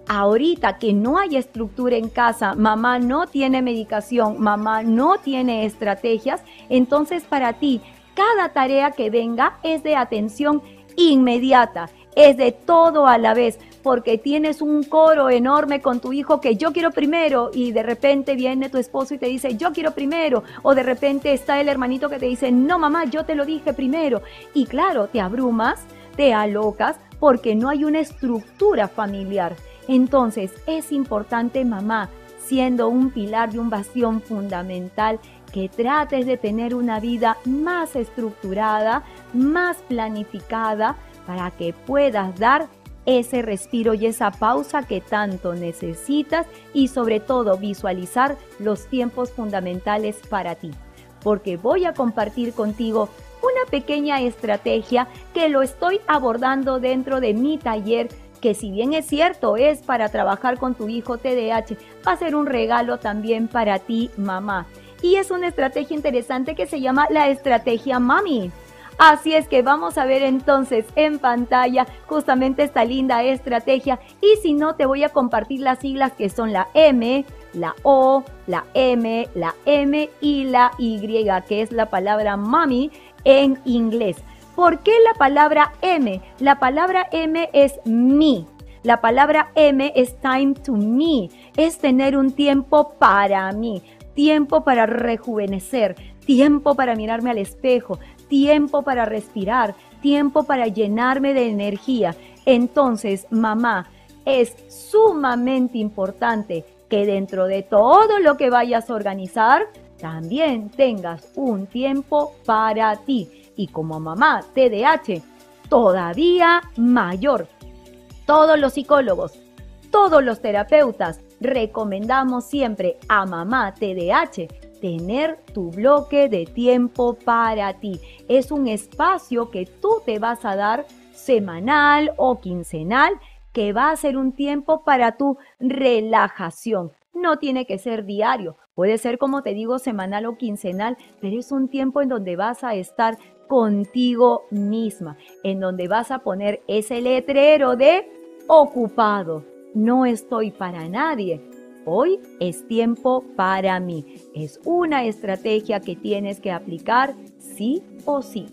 Ahorita que no hay estructura en casa, mamá no tiene medicación, mamá no tiene estrategias, entonces para ti cada tarea que venga es de atención inmediata, es de todo a la vez, porque tienes un coro enorme con tu hijo que yo quiero primero y de repente viene tu esposo y te dice yo quiero primero, o de repente está el hermanito que te dice no mamá, yo te lo dije primero, y claro, te abrumas, te alocas porque no hay una estructura familiar. Entonces es importante, mamá, siendo un pilar de un bastión fundamental, que trates de tener una vida más estructurada, más planificada, para que puedas dar ese respiro y esa pausa que tanto necesitas y sobre todo visualizar los tiempos fundamentales para ti. Porque voy a compartir contigo una pequeña estrategia que lo estoy abordando dentro de mi taller que si bien es cierto es para trabajar con tu hijo TDAH, va a ser un regalo también para ti mamá. Y es una estrategia interesante que se llama la estrategia mami. Así es que vamos a ver entonces en pantalla justamente esta linda estrategia y si no te voy a compartir las siglas que son la M, la O, la M, la M y la Y, que es la palabra mami en inglés. ¿Por qué la palabra M? La palabra M es me. La palabra M es time to me. Es tener un tiempo para mí. Tiempo para rejuvenecer. Tiempo para mirarme al espejo. Tiempo para respirar. Tiempo para llenarme de energía. Entonces, mamá, es sumamente importante que dentro de todo lo que vayas a organizar, también tengas un tiempo para ti. Y como mamá TDAH, todavía mayor. Todos los psicólogos, todos los terapeutas recomendamos siempre a mamá TDAH tener tu bloque de tiempo para ti. Es un espacio que tú te vas a dar semanal o quincenal que va a ser un tiempo para tu relajación. No tiene que ser diario, Puede ser, como te digo, semanal o quincenal, pero es un tiempo en donde vas a estar contigo misma, en donde vas a poner ese letrero de ocupado. No estoy para nadie. Hoy es tiempo para mí. Es una estrategia que tienes que aplicar sí o sí.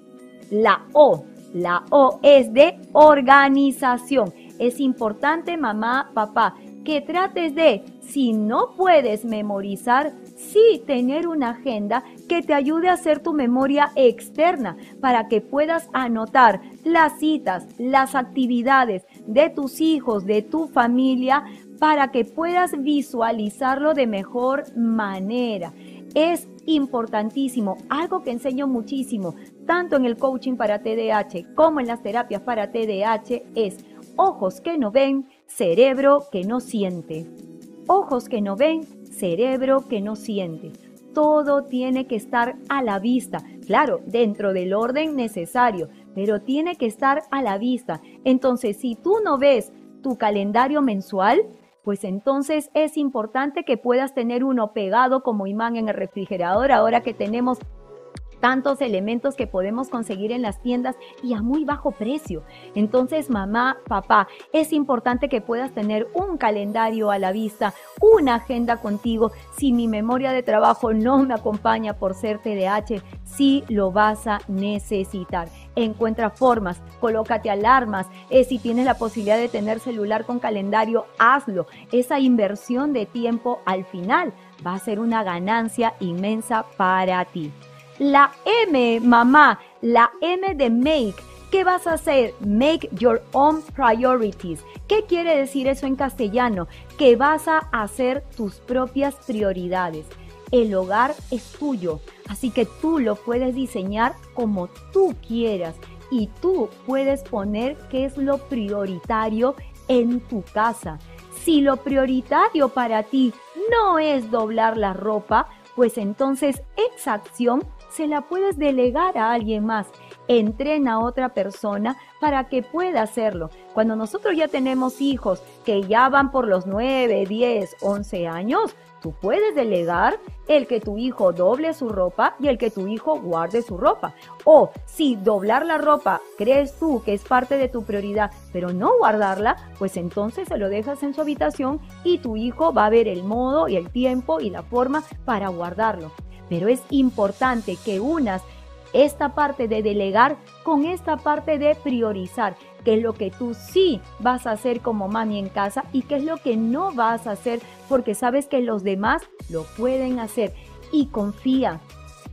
La O, la O es de organización. Es importante, mamá, papá, que trates de, si no puedes memorizar, sí tener una agenda que te ayude a hacer tu memoria externa para que puedas anotar las citas, las actividades de tus hijos, de tu familia, para que puedas visualizarlo de mejor manera. Es importantísimo, algo que enseño muchísimo, tanto en el coaching para TDAH como en las terapias para TDAH, es ojos que no ven, cerebro que no siente. Ojos que no ven, cerebro que no siente. Todo tiene que estar a la vista, claro, dentro del orden necesario, pero tiene que estar a la vista. Entonces, si tú no ves tu calendario mensual, pues entonces es importante que puedas tener uno pegado como imán en el refrigerador ahora que tenemos tantos elementos que podemos conseguir en las tiendas y a muy bajo precio. Entonces, mamá, papá, es importante que puedas tener un calendario a la vista, una agenda contigo. Si mi memoria de trabajo no me acompaña por ser TDAH, sí lo vas a necesitar. Encuentra formas, colócate alarmas. Eh, si tienes la posibilidad de tener celular con calendario, hazlo. Esa inversión de tiempo al final va a ser una ganancia inmensa para ti. La M, mamá, la M de make. ¿Qué vas a hacer? Make your own priorities. ¿Qué quiere decir eso en castellano? Que vas a hacer tus propias prioridades. El hogar es tuyo, así que tú lo puedes diseñar como tú quieras y tú puedes poner qué es lo prioritario en tu casa. Si lo prioritario para ti no es doblar la ropa, pues entonces esa acción se la puedes delegar a alguien más. Entrena a otra persona para que pueda hacerlo. Cuando nosotros ya tenemos hijos que ya van por los 9, 10, 11 años, tú puedes delegar el que tu hijo doble su ropa y el que tu hijo guarde su ropa. O si doblar la ropa crees tú que es parte de tu prioridad, pero no guardarla, pues entonces se lo dejas en su habitación y tu hijo va a ver el modo y el tiempo y la forma para guardarlo pero es importante que unas esta parte de delegar con esta parte de priorizar, qué es lo que tú sí vas a hacer como mami en casa y qué es lo que no vas a hacer porque sabes que los demás lo pueden hacer y confía.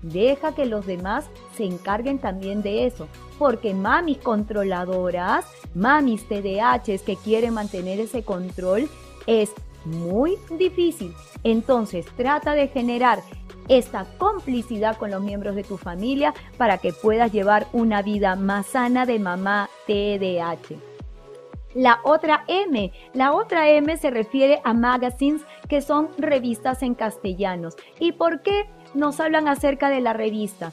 Deja que los demás se encarguen también de eso, porque mamis controladoras, mamis TDAHs que quieren mantener ese control, es muy difícil. Entonces trata de generar esta complicidad con los miembros de tu familia para que puedas llevar una vida más sana de mamá TDAH. La otra M, la otra M se refiere a magazines que son revistas en castellanos. ¿Y por qué nos hablan acerca de la revista?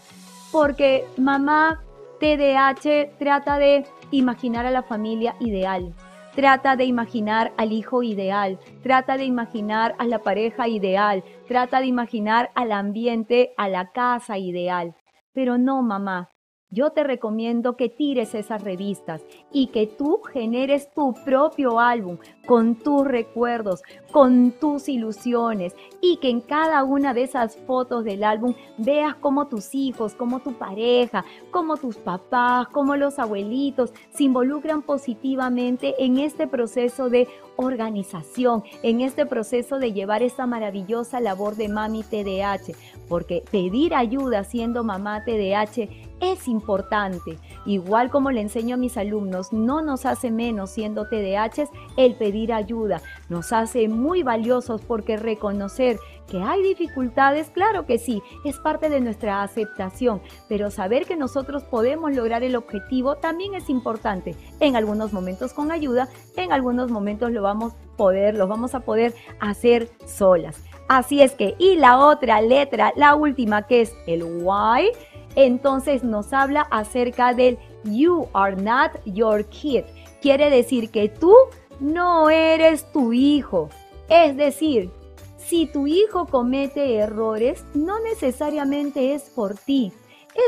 Porque mamá TDAH trata de imaginar a la familia ideal, Trata de imaginar al hijo ideal, trata de imaginar a la pareja ideal, trata de imaginar al ambiente, a la casa ideal. Pero no, mamá, yo te recomiendo que tires esas revistas y que tú generes tu propio álbum con tus recuerdos, con tus ilusiones y que en cada una de esas fotos del álbum veas cómo tus hijos, como tu pareja, como tus papás, como los abuelitos se involucran positivamente en este proceso de organización, en este proceso de llevar esta maravillosa labor de mami TDAH, porque pedir ayuda siendo mamá TDAH es importante. Igual como le enseño a mis alumnos, no nos hace menos siendo TDAH el pedir ayuda, nos hace muy valiosos porque reconocer que hay dificultades, claro que sí, es parte de nuestra aceptación, pero saber que nosotros podemos lograr el objetivo también es importante. En algunos momentos con ayuda, en algunos momentos lo vamos poder, lo vamos a poder hacer solas. Así es que, y la otra letra, la última que es el Y, entonces nos habla acerca del You are not your kid. Quiere decir que tú no eres tu hijo. Es decir, Si tu hijo comete errores, no necesariamente es por ti.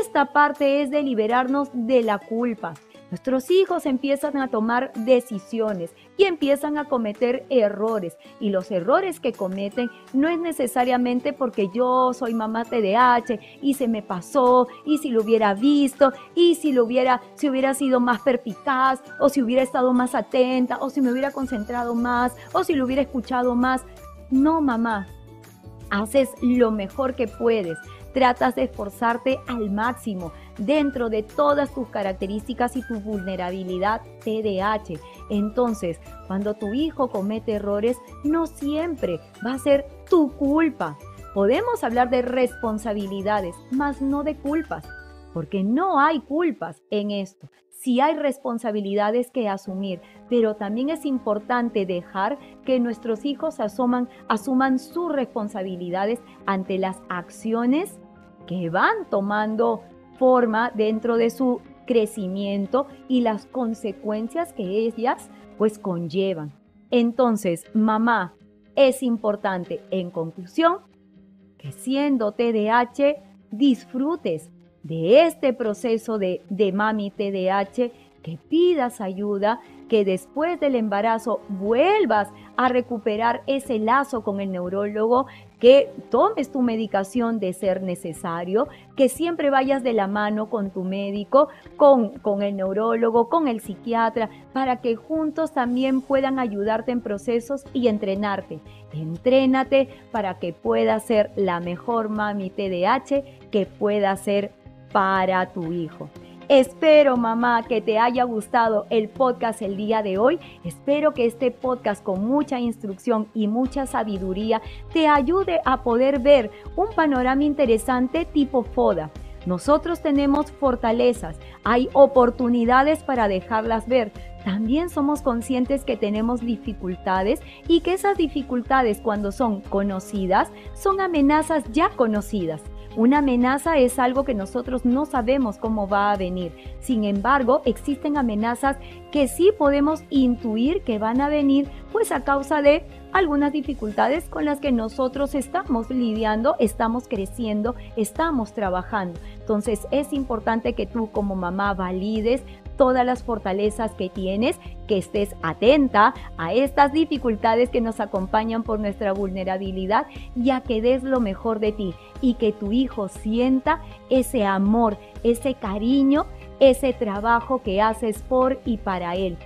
Esta parte es de liberarnos de la culpa. Nuestros hijos empiezan a tomar decisiones y empiezan a cometer errores. Y los errores que cometen no es necesariamente porque yo soy mamá TDAH y se me pasó y si lo hubiera visto y si lo hubiera, si hubiera sido más perpicaz o si hubiera estado más atenta o si me hubiera concentrado más o si lo hubiera escuchado más. No, mamá. Haces lo mejor que puedes. Tratas de esforzarte al máximo dentro de todas tus características y tu vulnerabilidad TDAH. Entonces, cuando tu hijo comete errores, no siempre va a ser tu culpa. Podemos hablar de responsabilidades, mas no de culpas, porque no hay culpas en esto. Sí hay responsabilidades que asumir, pero también es importante dejar que nuestros hijos asuman, sus responsabilidades ante las acciones que van tomando forma dentro de su crecimiento y las consecuencias que ellas pues conllevan. Entonces, mamá, es importante en conclusión que siendo TDAH disfrutes de este proceso de, de mami TDAH, que pidas ayuda, que después del embarazo vuelvas a recuperar ese lazo con el neurólogo, que tomes tu medicación de ser necesario, que siempre vayas de la mano con tu médico, con, con el neurólogo, con el psiquiatra, para que juntos también puedan ayudarte en procesos y entrenarte. Entrénate para que puedas ser la mejor mami TDAH que pueda ser para tu hijo. Espero, mamá, que te haya gustado el podcast el día de hoy. Espero que este podcast con mucha instrucción y mucha sabiduría te ayude a poder ver un panorama interesante tipo FODA. Nosotros tenemos fortalezas, hay oportunidades para dejarlas ver. También somos conscientes que tenemos dificultades y que esas dificultades cuando son conocidas son amenazas ya conocidas. Una amenaza es algo que nosotros no sabemos cómo va a venir. Sin embargo, existen amenazas que sí podemos intuir que van a venir pues a causa de algunas dificultades con las que nosotros estamos lidiando, estamos creciendo, estamos trabajando. Entonces es importante que tú como mamá valides todas las fortalezas que tienes, que estés atenta a estas dificultades que nos acompañan por nuestra vulnerabilidad, ya que des lo mejor de ti y que tu hijo sienta ese amor, ese cariño, ese trabajo que haces por y para él.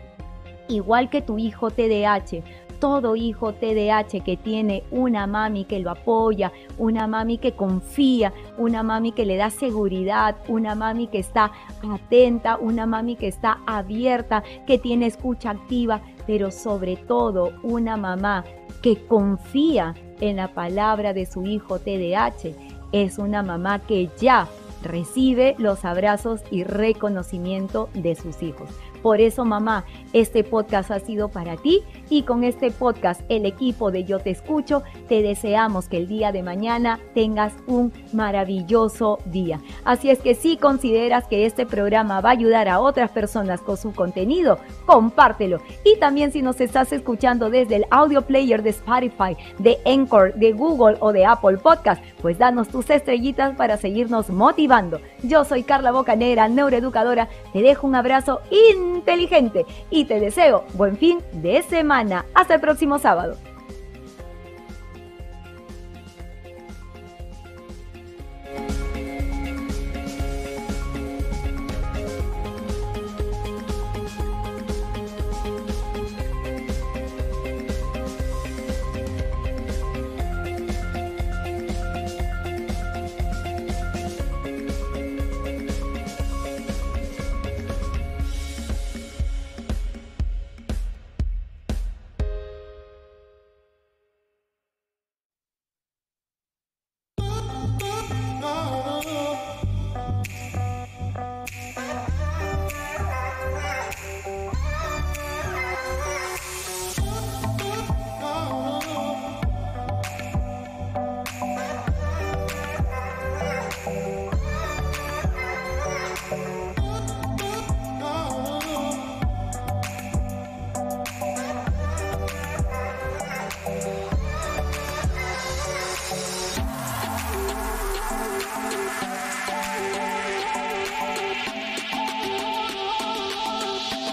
Igual que tu hijo TDAH, todo hijo TDAH que tiene una mami que lo apoya, una mami que confía, una mami que le da seguridad, una mami que está atenta, una mami que está abierta, que tiene escucha activa, pero sobre todo una mamá que confía en la palabra de su hijo TDAH, es una mamá que ya recibe los abrazos y reconocimiento de sus hijos. Por eso, mamá, este podcast ha sido para ti y con este podcast el equipo de Yo Te Escucho te deseamos que el día de mañana tengas un maravilloso día. Así es que si consideras que este programa va a ayudar a otras personas con su contenido, compártelo. Y también si nos estás escuchando desde el audio player de Spotify, de Anchor, de Google o de Apple Podcast, pues danos tus estrellitas para seguirnos motivando. Yo soy Carla Bocanera, neuroeducadora. Te dejo un abrazo inteligente y te deseo buen fin de semana. Hasta el próximo sábado.